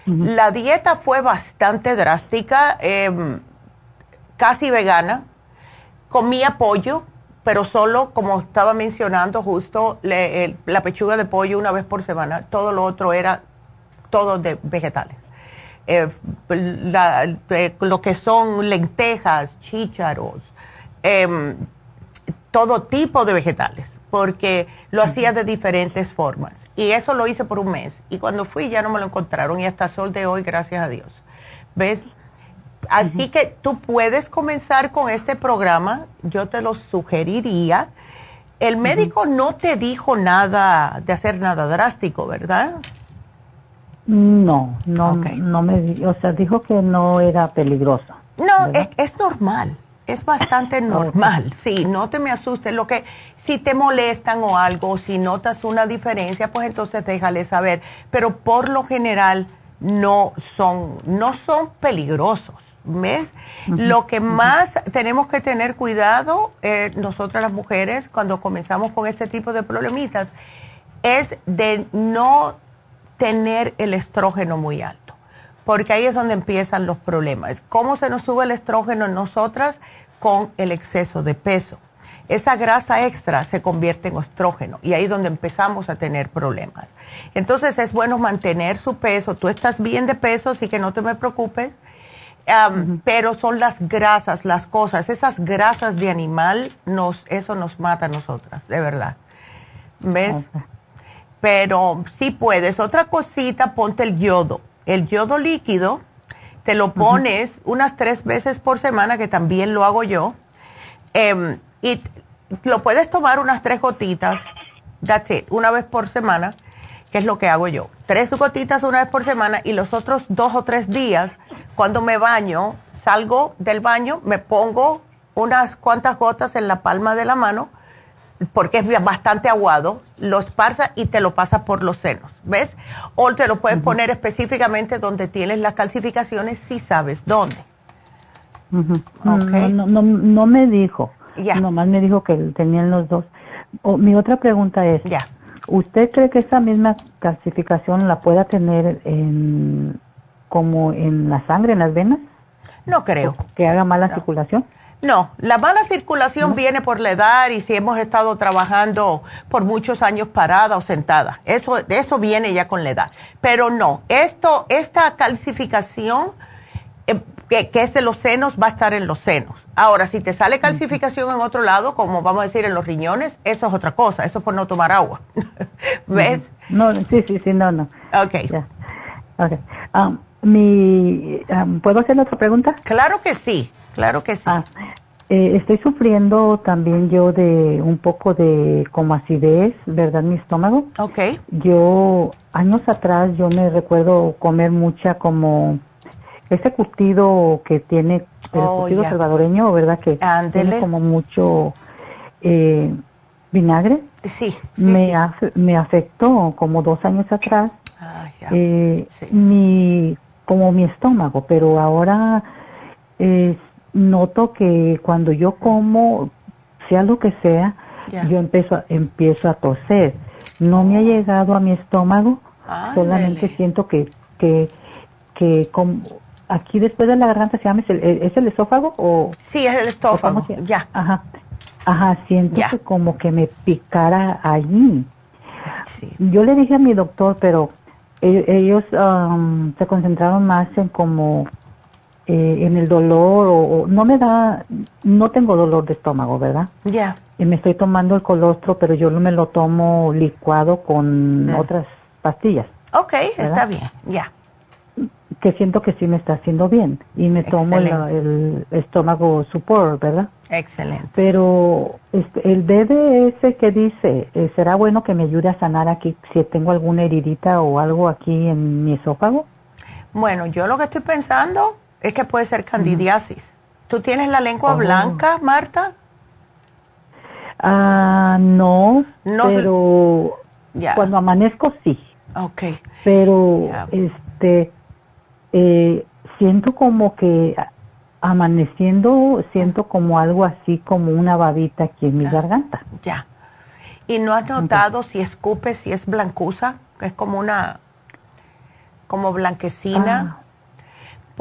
la dieta fue bastante drástica, em, casi vegana. Comía pollo, pero solo, como estaba mencionando justo, la pechuga de pollo una vez por semana. Todo lo otro era todo de vegetales. Eh, lo que son lentejas, chícharos, em, todo tipo de vegetales, porque lo hacía de diferentes formas. Y eso lo hice por un mes. Y cuando fui ya no me lo encontraron y hasta sol de hoy, gracias a Dios. ¿Ves? Así que tú puedes comenzar con este programa, yo te lo sugeriría. El médico no te dijo nada de hacer nada drástico, ¿verdad? No, no, no me, o sea, dijo que no era peligroso. No, es, normal, es bastante normal. Sí, no te me asustes. Lo que, si te molestan o algo, si notas una diferencia, pues entonces déjale saber. Pero por lo general no son, no son peligrosos. ¿Ves? Lo que más tenemos que tener cuidado, eh, nosotras las mujeres, cuando comenzamos con este tipo de problemitas, es de no tener el estrógeno muy alto, porque ahí es donde empiezan los problemas. ¿Cómo se nos sube el estrógeno en nosotras? Con el exceso de peso. Esa grasa extra se convierte en estrógeno y ahí es donde empezamos a tener problemas. Entonces es bueno mantener su peso. Tú estás bien de peso, así que no te me preocupes. Pero son las grasas, las cosas, esas grasas de animal, nos, eso nos mata a nosotras, de verdad. ¿Ves? Pero sí puedes. Otra cosita, ponte el yodo. El yodo líquido, te lo pones unas tres veces por semana, que también lo hago yo, em, y lo puedes tomar unas tres gotitas, that's it, una vez por semana, que es lo que hago yo. Tres gotitas una vez por semana y los otros dos o tres días, cuando me baño, salgo del baño, me pongo unas cuantas gotas en la palma de la mano, porque es bastante aguado, lo esparza y te lo pasa por los senos, ¿ves? O te lo puedes poner específicamente donde tienes las calcificaciones si sabes dónde. no, no, me dijo, ya. nomás me dijo que tenían los dos. mi otra pregunta es. ¿usted cree que esa misma calcificación la pueda tener en, como en la sangre, en las venas? No creo. ¿Que haga mala circulación? No, la mala circulación viene por la edad y si hemos estado trabajando por muchos años parada o sentada. Eso, eso viene ya con la edad. Pero no, esto, esta calcificación eh, que, es de los senos va a estar en los senos. Ahora, si te sale calcificación en otro lado, como vamos a decir en los riñones, eso es otra cosa. Eso es por no tomar agua. ¿Ves? No, sí, sí, sí, no, no. Ok. okay. Um, mi, um, ¿Puedo hacer otra pregunta? Claro que sí. Claro que sí. Ah, eh, estoy sufriendo también yo de un poco de como acidez, ¿verdad? Mi estómago. Ok. Yo, años atrás, yo me recuerdo comer mucha como ese curtido que tiene, el oh, curtido salvadoreño, ¿verdad? Que tiene como mucho eh, vinagre. Sí. me, me afectó como dos años atrás. Ah, eh, mi, como mi estómago, pero ahora eh, noto que cuando yo como, sea lo que sea, yo empiezo a, empiezo a toser. No me ha llegado a mi estómago, solamente siento que, que, que aquí después de la garganta se llama, ¿es el, esófago o? Sí, es el esófago, ya. Ajá, ajá, siento que como que me picara allí. Yo le dije a mi doctor, pero ellos, um, se concentraron más en como eh, en el dolor o, no me da, no tengo dolor de estómago, ¿verdad? Ya. Y me estoy tomando el colostro, pero yo me lo tomo licuado con otras pastillas. Ok, está bien, ya. Que siento que sí me está haciendo bien. Y me tomo el, estómago support, ¿verdad? Excelente. Pero este, el BDS que dice, eh, ¿será bueno que me ayude a sanar aquí si tengo alguna heridita o algo aquí en mi esófago? Bueno, yo lo que estoy pensando es que puede ser candidiasis. ¿Tú tienes la lengua oh. blanca, Marta? Ah, no, no pero cuando amanezco sí. Ok. Pero, este, eh, siento como que amaneciendo, siento como algo así, como una babita aquí en mi garganta. Ya. ¿Y no has notado si escupe, si es blancuza? Es como una, como blanquecina. Ah.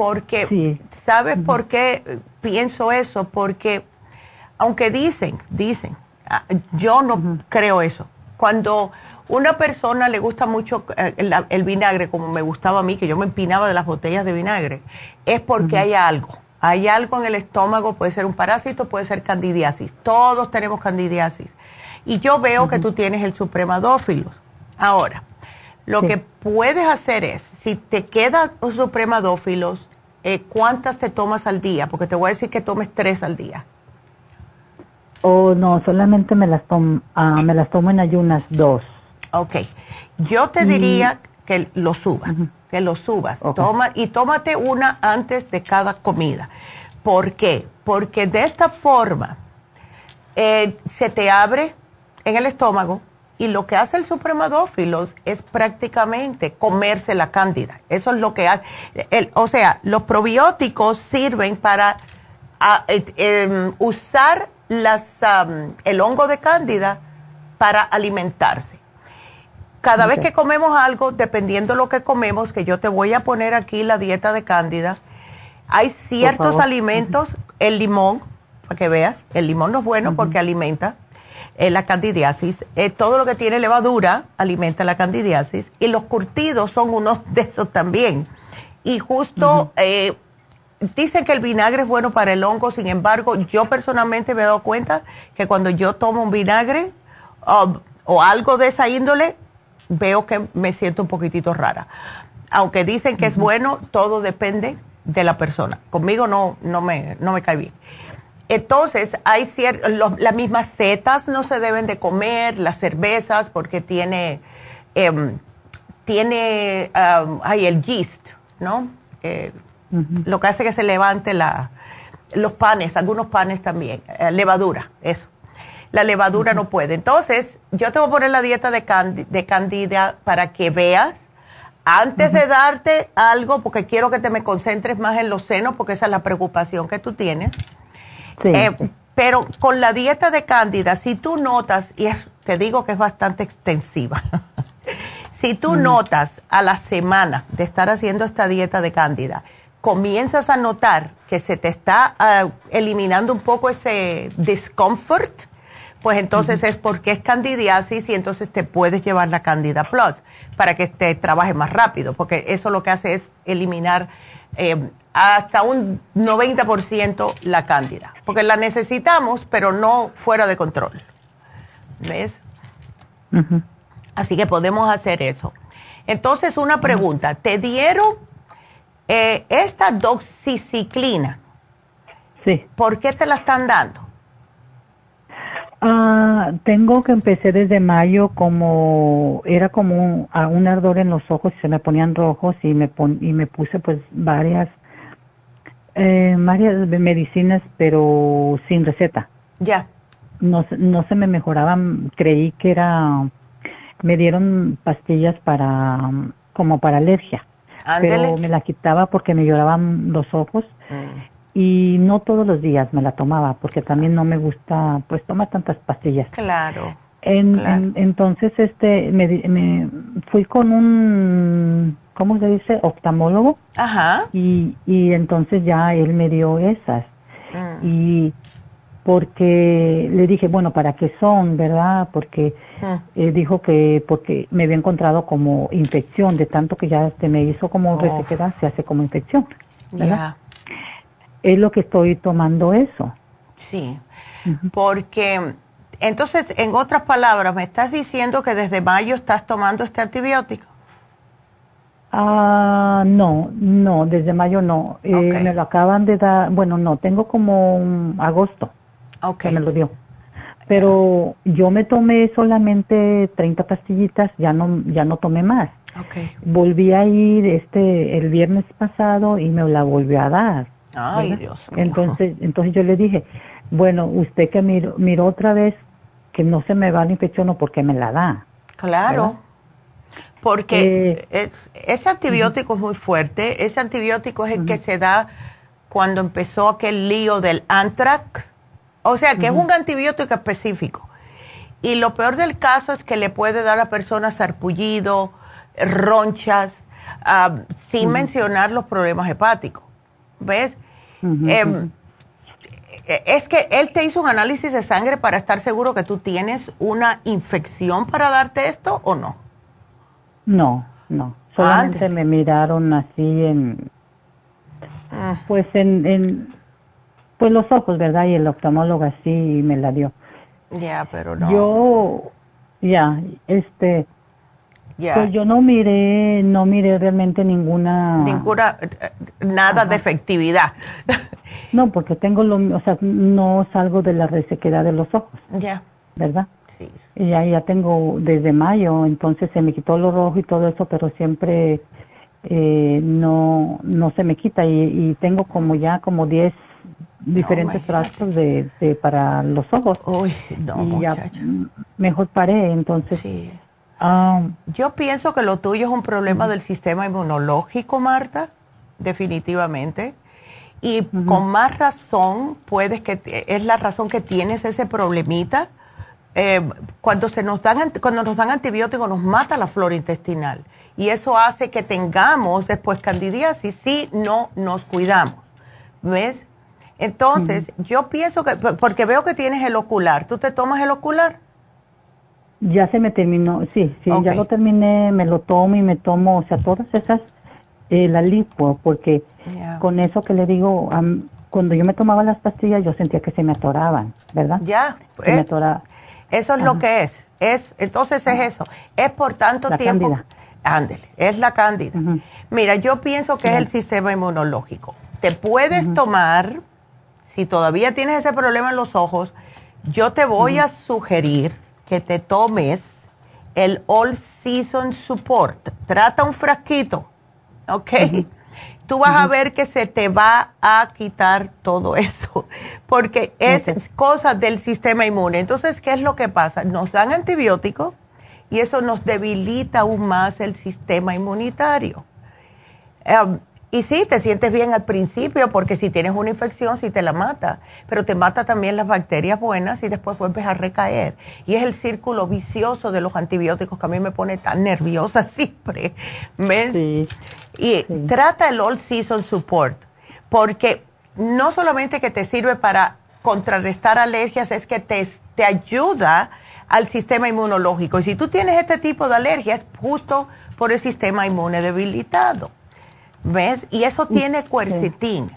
Porque, ¿sabes por qué pienso eso? Porque, aunque dicen, dicen, ah, yo no creo eso. Cuando una persona le gusta mucho eh, el, vinagre, como me gustaba a mí, que yo me empinaba de las botellas de vinagre, es porque hay algo. Hay algo en el estómago, puede ser un parásito, puede ser candidiasis. Todos tenemos candidiasis. Y yo veo que tú tienes el supremadófilos. Ahora, lo que puedes hacer es, si te queda un supremadófilos, eh, ¿cuántas te tomas al día? Porque te voy a decir que tomes tres al día. Oh, no, solamente me las, ah, me las tomo en ayunas dos. Ok. Yo te diría que lo subas, que lo subas. Toma, y tómate una antes de cada comida. ¿Por qué? Porque de esta forma eh, se te abre en el estómago y lo que hace el supremadófilos es prácticamente comerse la cándida. Eso es lo que hace. o sea, los probióticos sirven para eh, em, usar las, el hongo de cándida para alimentarse. Cada vez que comemos algo, dependiendo de lo que comemos, que yo te voy a poner aquí la dieta de cándida, hay ciertos alimentos, el limón, para que veas, el limón no es bueno porque alimenta eh, la candidiasis, eh, todo lo que tiene levadura alimenta la candidiasis y los curtidos son uno de esos también. Y justo eh, dicen que el vinagre es bueno para el hongo, sin embargo, yo personalmente me he dado cuenta que cuando yo tomo un vinagre um, o algo de esa índole, veo que me siento un poquitito rara. Aunque dicen que es bueno, todo depende de la persona. Conmigo no, no, me, no me cae bien. Entonces, hay las mismas setas no se deben de comer, las cervezas, porque tiene, em, tiene, hay el yeast, ¿no? Eh, lo que hace que se levante la, los panes, algunos panes también, eh, levadura, eso la levadura no puede. Entonces, yo te voy a poner la dieta de, de candida para que veas, antes de darte algo, porque quiero que te me concentres más en los senos, porque esa es la preocupación que tú tienes. Eh, pero con la dieta de cándida, si tú notas, y te digo que es bastante extensiva, si tú notas a la semana de estar haciendo esta dieta de cándida, comienzas a notar que se te está ah, eliminando un poco ese discomfort, pues entonces es porque es candidiasis y entonces te puedes llevar la Candida Plus para que te trabaje más rápido, porque eso lo que hace es eliminar eh, hasta un 90% la cándida, porque la necesitamos, pero no fuera de control. ¿Ves? Así que podemos hacer eso. Entonces, una pregunta, ¿te dieron eh, esta doxiciclina? Sí. ¿Por qué te la están dando? Ah, tengo que empecé desde mayo como era como un, un, ardor en los ojos y se me ponían rojos y me pon, y me puse pues varias eh, varias medicinas pero sin receta. Ya. No no se me mejoraban, creí que era me dieron pastillas para como para alergia. Pero me la quitaba porque me lloraban los ojos. Mm y no todos los días me la tomaba porque también no me gusta pues tomar tantas pastillas. Claro. En, entonces este me, fui con un ¿cómo se dice? oftalmólogo. Ajá. Y, y entonces ya él me dio esas. Mm. Y porque le dije, bueno, ¿para qué son, verdad? Porque mm. eh, dijo que porque me había encontrado como infección, de tanto que ya este me hizo como resequedad, se hace como infección, ¿verdad? Es lo que estoy tomando eso. Sí, porque entonces, en otras palabras, me estás diciendo que desde mayo estás tomando este antibiótico. Ah, no, no, desde mayo no. Eh, me lo acaban de dar, bueno, no, tengo como un agosto que me lo dio. Pero yo me tomé solamente 30 pastillitas, ya no, ya no tomé más. Okay. Volví a ir este el viernes pasado y me la volvió a dar. Ay, Dios Entonces, entonces yo le dije, bueno, usted que miró, miró otra vez que no se me va la infección o porque me la da. Claro. Porque eh, ese antibiótico es muy fuerte. Ese antibiótico es el que se da cuando empezó aquel lío del anthrax. O sea, que es un antibiótico específico. Y lo peor del caso es que le puede dar a personas sarpullido, ronchas, ah, sin mencionar los problemas hepáticos. ¿Ves? Em, e, es que él te hizo un análisis de sangre para estar seguro que tú tienes una infección para darte esto o no. No, no. Solamente me miraron así en, ah. pues en, en, pues los ojos, ¿verdad? Y el oftalmólogo así me la dio. Ya, pero no. Yo, ya, este, pues yo no miré, no miré realmente ninguna... Ninguna, nada de efectividad. no, porque tengo lo, o sea, no salgo de la resequedad de los ojos. Ya. ¿Verdad? Sí. Y ya, ya tengo desde mayo, entonces se me quitó lo rojo y todo eso, pero siempre eh, no, no se me quita y, tengo como ya como 10 diferentes frascos de, de, para los ojos. Uy, no, y ya mejor paré, entonces... Sí Ah, yo pienso que lo tuyo es un problema del sistema inmunológico, Marta, definitivamente. Y con más razón, puedes que es la razón que tienes ese problemita. Eh, cuando se nos dan cuando nos dan antibióticos nos mata la flora intestinal y eso hace que tengamos después candidiasis si no nos cuidamos. ¿Ves? Entonces, yo pienso que porque veo que tienes el ocular, ¿tú te tomas el ocular? Ya se me terminó, sí, sí, ya lo terminé, me lo tomo y me tomo, o sea, todas esas, eh, la lipo, porque con eso que le digo, cuando yo me tomaba las pastillas yo sentía que se me atoraban, ¿verdad? Ya, se me eh, Eso es lo que es, es entonces es eso, es por tanto la tiempo. Cándida. Ándele, es la cándida. Mira, yo pienso que es el sistema inmunológico. Te puedes tomar, si todavía tienes ese problema en los ojos, yo te voy a sugerir que te tomes el All Season Support. Trata un frasquito, ¿ok? Tú vas a ver que se te va a quitar todo eso, porque es cosa del sistema inmune. Entonces, ¿qué es lo que pasa? Nos dan antibióticos y eso nos debilita aún más el sistema inmunitario. Em, y sí, te sientes bien al principio porque si tienes una infección, sí te la mata, pero te mata también las bacterias buenas y después vuelves a recaer. Y es el círculo vicioso de los antibióticos que a mí me pone tan nerviosa siempre. ¿Ves? Sí, y trata el All Season Support porque no solamente que te sirve para contrarrestar alergias, es que te, te ayuda al sistema inmunológico. Y si tú tienes este tipo de alergias, es justo por el sistema inmune debilitado. ¿Ves? Y eso tiene cuercetín.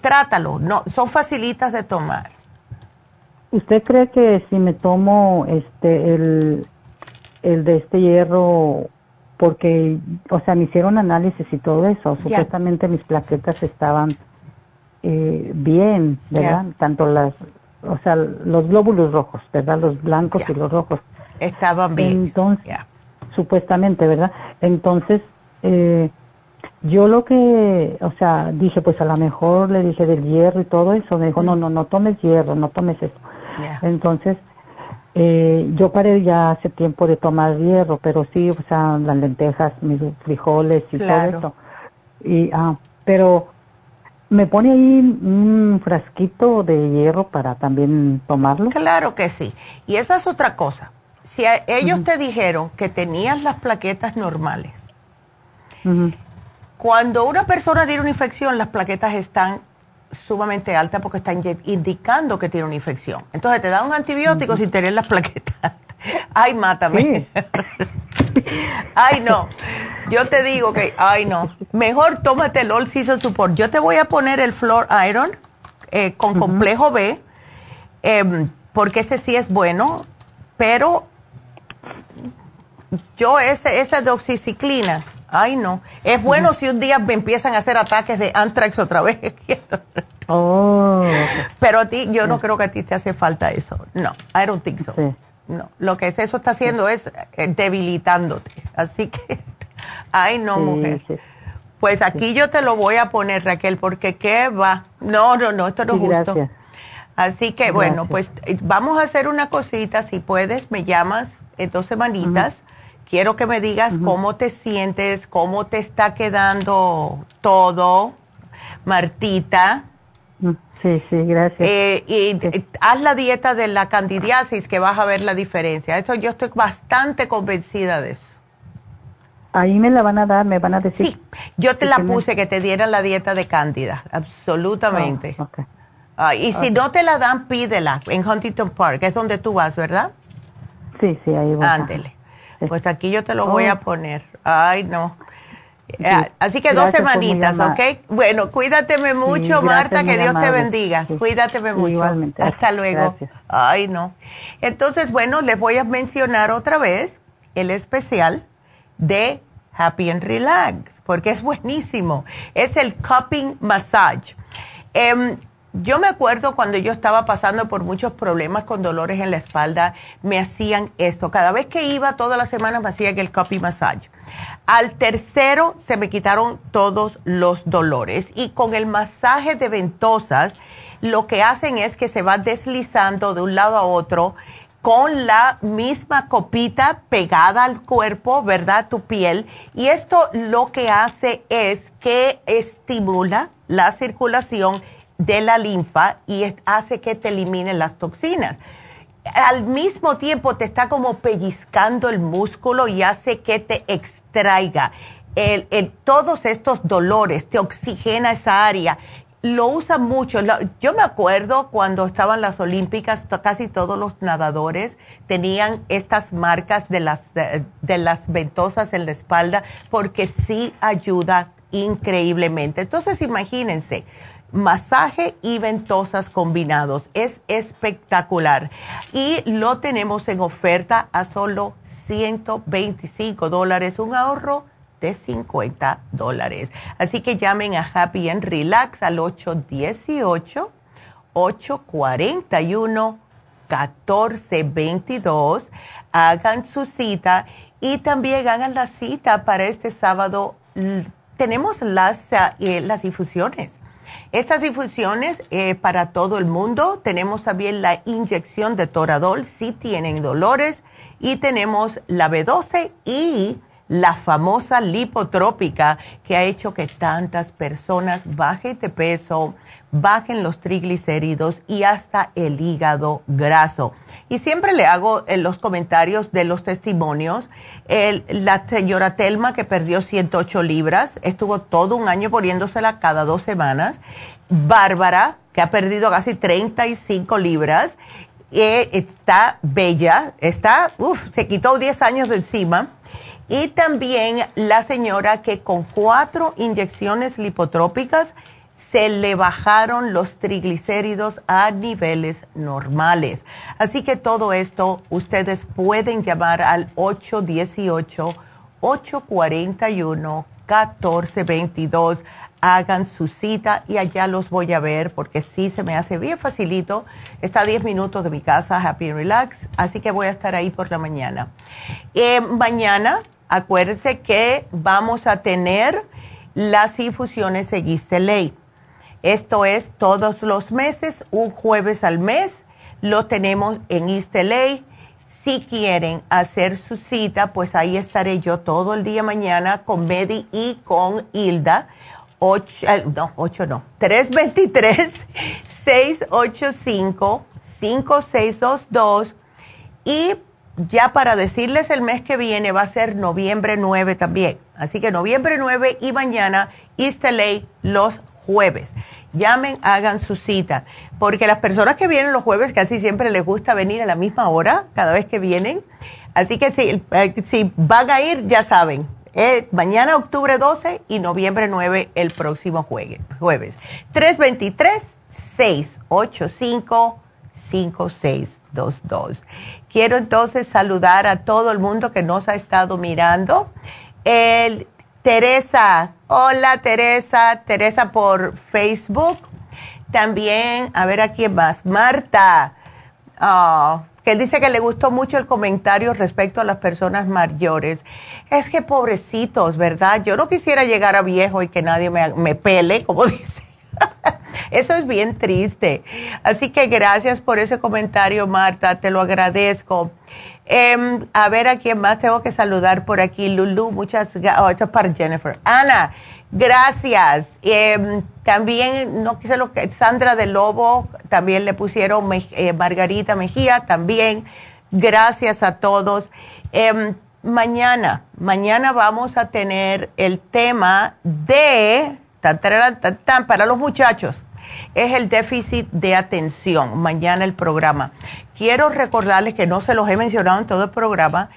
Trátalo, no, son facilitas de tomar. ¿Usted cree que si me tomo este el, el de este hierro, porque, o sea, me hicieron análisis y todo eso, supuestamente mis plaquetas estaban eh, bien, ¿verdad? Tanto las, o sea, los glóbulos rojos, ¿verdad? Los blancos y los rojos. Estaban bien. Entonces, supuestamente, ¿verdad? Entonces, eh, yo lo que, o sea, dije, pues a lo mejor le dije del hierro y todo eso. Me dijo, no, no, no tomes hierro, no tomes eso. Entonces, eh, yo paré ya hace tiempo de tomar hierro, pero sí, o sea, las lentejas, mis frijoles y todo eso. Y, ah, pero me pone ahí un frasquito de hierro para también tomarlo. Claro que sí. Y esa es otra cosa. Si ellos te dijeron que tenías las plaquetas normales, cuando una persona tiene una infección, las plaquetas están sumamente altas porque están indicando que tiene una infección. Entonces te dan un antibiótico sin tener las plaquetas. Ay, mátame. ay, no. Yo te digo que, ay, no. Mejor tómate el All Season Support. Yo te voy a poner el Floor Iron eh, con complejo B, em, porque ese sí es bueno, pero yo ese, esa doxiciclina, ay, no. Es bueno si un día me empiezan a hacer ataques de anthrax otra vez. oh. Pero a ti, yo no creo que a ti te hace falta eso. No, I don't think so. No, lo que eso está haciendo es eh, debilitándote. Así que, ay no, mujer. Pues aquí yo te lo voy a poner, Raquel, porque qué va. No, no, no, esto no es justo. Así que, bueno, pues eh, vamos a hacer una cosita. Si puedes, me llamas en dos semanitas. Quiero que me digas cómo te sientes, cómo te está quedando todo, Martita. Sí, sí, gracias. Eh, y haz la dieta de la candidiasis que vas a ver la diferencia. Esto yo estoy bastante convencida de eso. Ahí me la van a dar, me van a decir. Sí, yo te la puse que te dieran la dieta de cándida, absolutamente. Oh, ah, y si no te la dan, pídela en Huntington Park, es donde tú vas, ¿verdad? Sí, sí, ahí voy. Ándele. Pues aquí yo te lo voy a oh. poner. Ay, no. Eh, así que dos semanitas, ¿ok? Bueno, cuídateme mucho, Marta, que Dios te bendiga. Cuídateme mucho. Igualmente. Hasta luego. Ay, no. Entonces, bueno, les voy a mencionar otra vez el especial de Happy and Relax, porque es buenísimo. Es el cupping massage. Em, yo me acuerdo cuando yo estaba pasando por muchos problemas con dolores en la espalda, me hacían esto. Cada vez que iba, todas las semanas me hacían el copy massage. Al tercero se me quitaron todos los dolores y con el masaje de ventosas lo que hacen es que se va deslizando de un lado a otro con la misma copita pegada al cuerpo, ¿verdad? Tu piel. Y esto lo que hace es que estimula la circulación de la linfa y hace que te eliminen las toxinas. Al mismo tiempo te está como pellizcando el músculo y hace que te extraiga todos estos dolores, te oxigena esa área. Lo usa mucho. Yo me acuerdo cuando estaban las Olímpicas, casi todos los nadadores tenían estas marcas de las, de las ventosas en la espalda porque sí ayuda increíblemente. Entonces imagínense, masaje y ventosas combinados. Es espectacular. Y lo tenemos en oferta a solo 125 dólares, un ahorro de 50 dólares. Así que llamen a Happy and Relax al 818-841-1422. Hagan su cita y también hagan la cita para este sábado. Tenemos las, eh, las infusiones estas infusiones eh, para todo el mundo. Tenemos también la inyección de Toradol si tienen dolores y tenemos la B12 y la famosa lipotrópica que ha hecho que tantas personas bajen de peso, bajen los triglicéridos y hasta el hígado graso. Y siempre le hago en los comentarios de los testimonios, la señora Telma que perdió 108 libras, estuvo todo un año poniéndosela cada dos semanas. Bárbara, que ha perdido casi 35 libras, eh, está bella, está, uff, se quitó 10 años de encima y también la señora que con cuatro inyecciones lipotrópicas se le bajaron los triglicéridos a niveles normales. Así que todo esto ustedes pueden llamar al 818-841-1422. Hagan su cita y allá los voy a ver porque sí se me hace bien facilito. Está a 10 minutos de mi casa, Happy and Relax. Así que voy a estar ahí por la mañana. Eh, mañana acuérdense que vamos a tener las infusiones de ley. Esto es todos los meses, un jueves al mes, lo tenemos en Ley. Si quieren hacer su cita, pues ahí estaré yo todo el día mañana con Medi y con Hilda. 8, eh, no, 8 no, 323-685-5622 y ya para decirles el mes que viene va a ser noviembre 9 también. Así que noviembre 9 y mañana East los jueves. Llamen, hagan su cita, porque las personas que vienen los jueves casi siempre les gusta venir a la misma hora cada vez que vienen. Así que si, eh, si van a ir, ya saben, eh, mañana octubre 12 y noviembre 9 el próximo jueves. jueves. 323-685-5622. Quiero entonces saludar a todo el mundo que nos ha estado mirando. El, Teresa, hola Teresa, Teresa por Facebook. También, a ver a quién más. Marta, oh, que dice que le gustó mucho el comentario respecto a las personas mayores. Es que pobrecitos, ¿verdad? Yo no quisiera llegar a viejo y que nadie me, me pele, como dice. Eso es bien triste. Así que gracias por ese comentario, Marta, te lo agradezco. Em, a ver a quién más tengo que saludar por aquí. Lulu, muchas gracias. Oh, esto es para Jennifer. Ana, gracias. Em, también, no quise lo que. Sandra de Lobo, también le pusieron eh, Margarita Mejía, también. Gracias a todos. Em, mañana, mañana vamos a tener el tema de. Para los muchachos es el déficit de atención. Mañana el programa. Quiero recordarles que no se los he mencionado en todo el programa,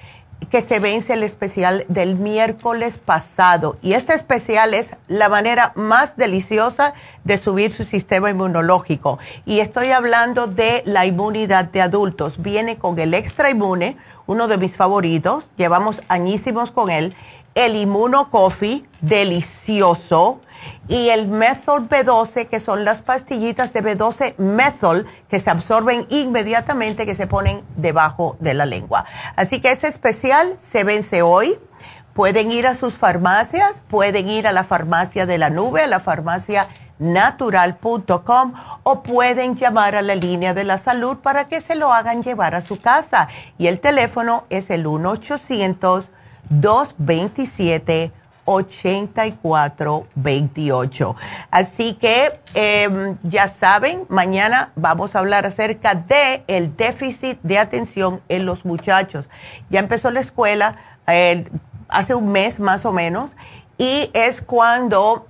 que se vence el especial del miércoles pasado. Y este especial es la manera más deliciosa de subir su sistema inmunológico. Y estoy hablando de la inmunidad de adultos. Viene con el extra inmune, uno de mis favoritos. Llevamos añísimos con él. El Inmuno Coffee, delicioso y el Methol B12, que son las pastillitas de B12 Methol que se absorben inmediatamente, que se ponen debajo de la lengua. Así que ese especial se vence hoy. Pueden ir a sus farmacias, pueden ir a la farmacia de la nube, a la farmacia natural.com o pueden llamar a la línea de la salud para que se lo hagan llevar a su casa. Y el teléfono es el 1 800 227 8428. Así que em, ya saben, mañana vamos a hablar acerca de el déficit de atención en los muchachos. Ya empezó la escuela eh, hace un mes más o menos y es cuando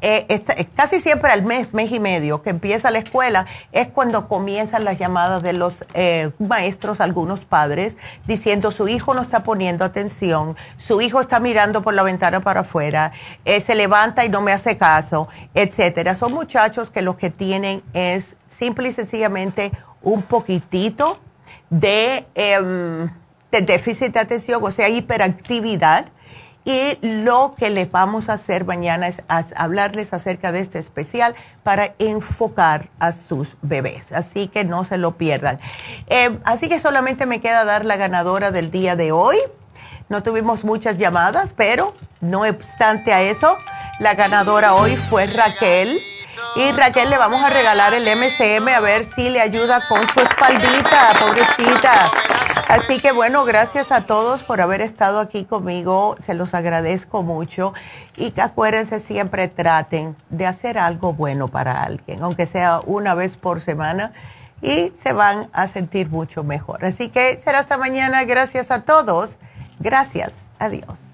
eh, eh, casi siempre al mes, mes y medio que empieza la escuela, es cuando comienzan las llamadas de los eh, maestros, algunos padres, diciendo su hijo no está poniendo atención, su hijo está mirando por la ventana para afuera, se levanta y no me hace caso, etcétera. Son muchachos que lo que tienen es simple y sencillamente un poquitito de, em, de déficit de atención, o sea, hiperactividad y lo que les vamos a hacer mañana es hablarles acerca de este especial para enfocar a sus bebés. Así que no se lo pierdan. Eh, así que solamente me queda dar la ganadora del día de hoy. No tuvimos muchas llamadas, pero no obstante a eso, la ganadora hoy fue Raquel. Y Raquel le vamos a regalar el MCM a ver si le ayuda con su espaldita, pobrecita. Así que bueno, gracias a todos por haber estado aquí conmigo, se los agradezco mucho. Y acuérdense siempre traten de hacer algo bueno para alguien, aunque sea una vez por semana y se van a sentir mucho mejor. Así que será hasta mañana, gracias a todos, gracias, adiós.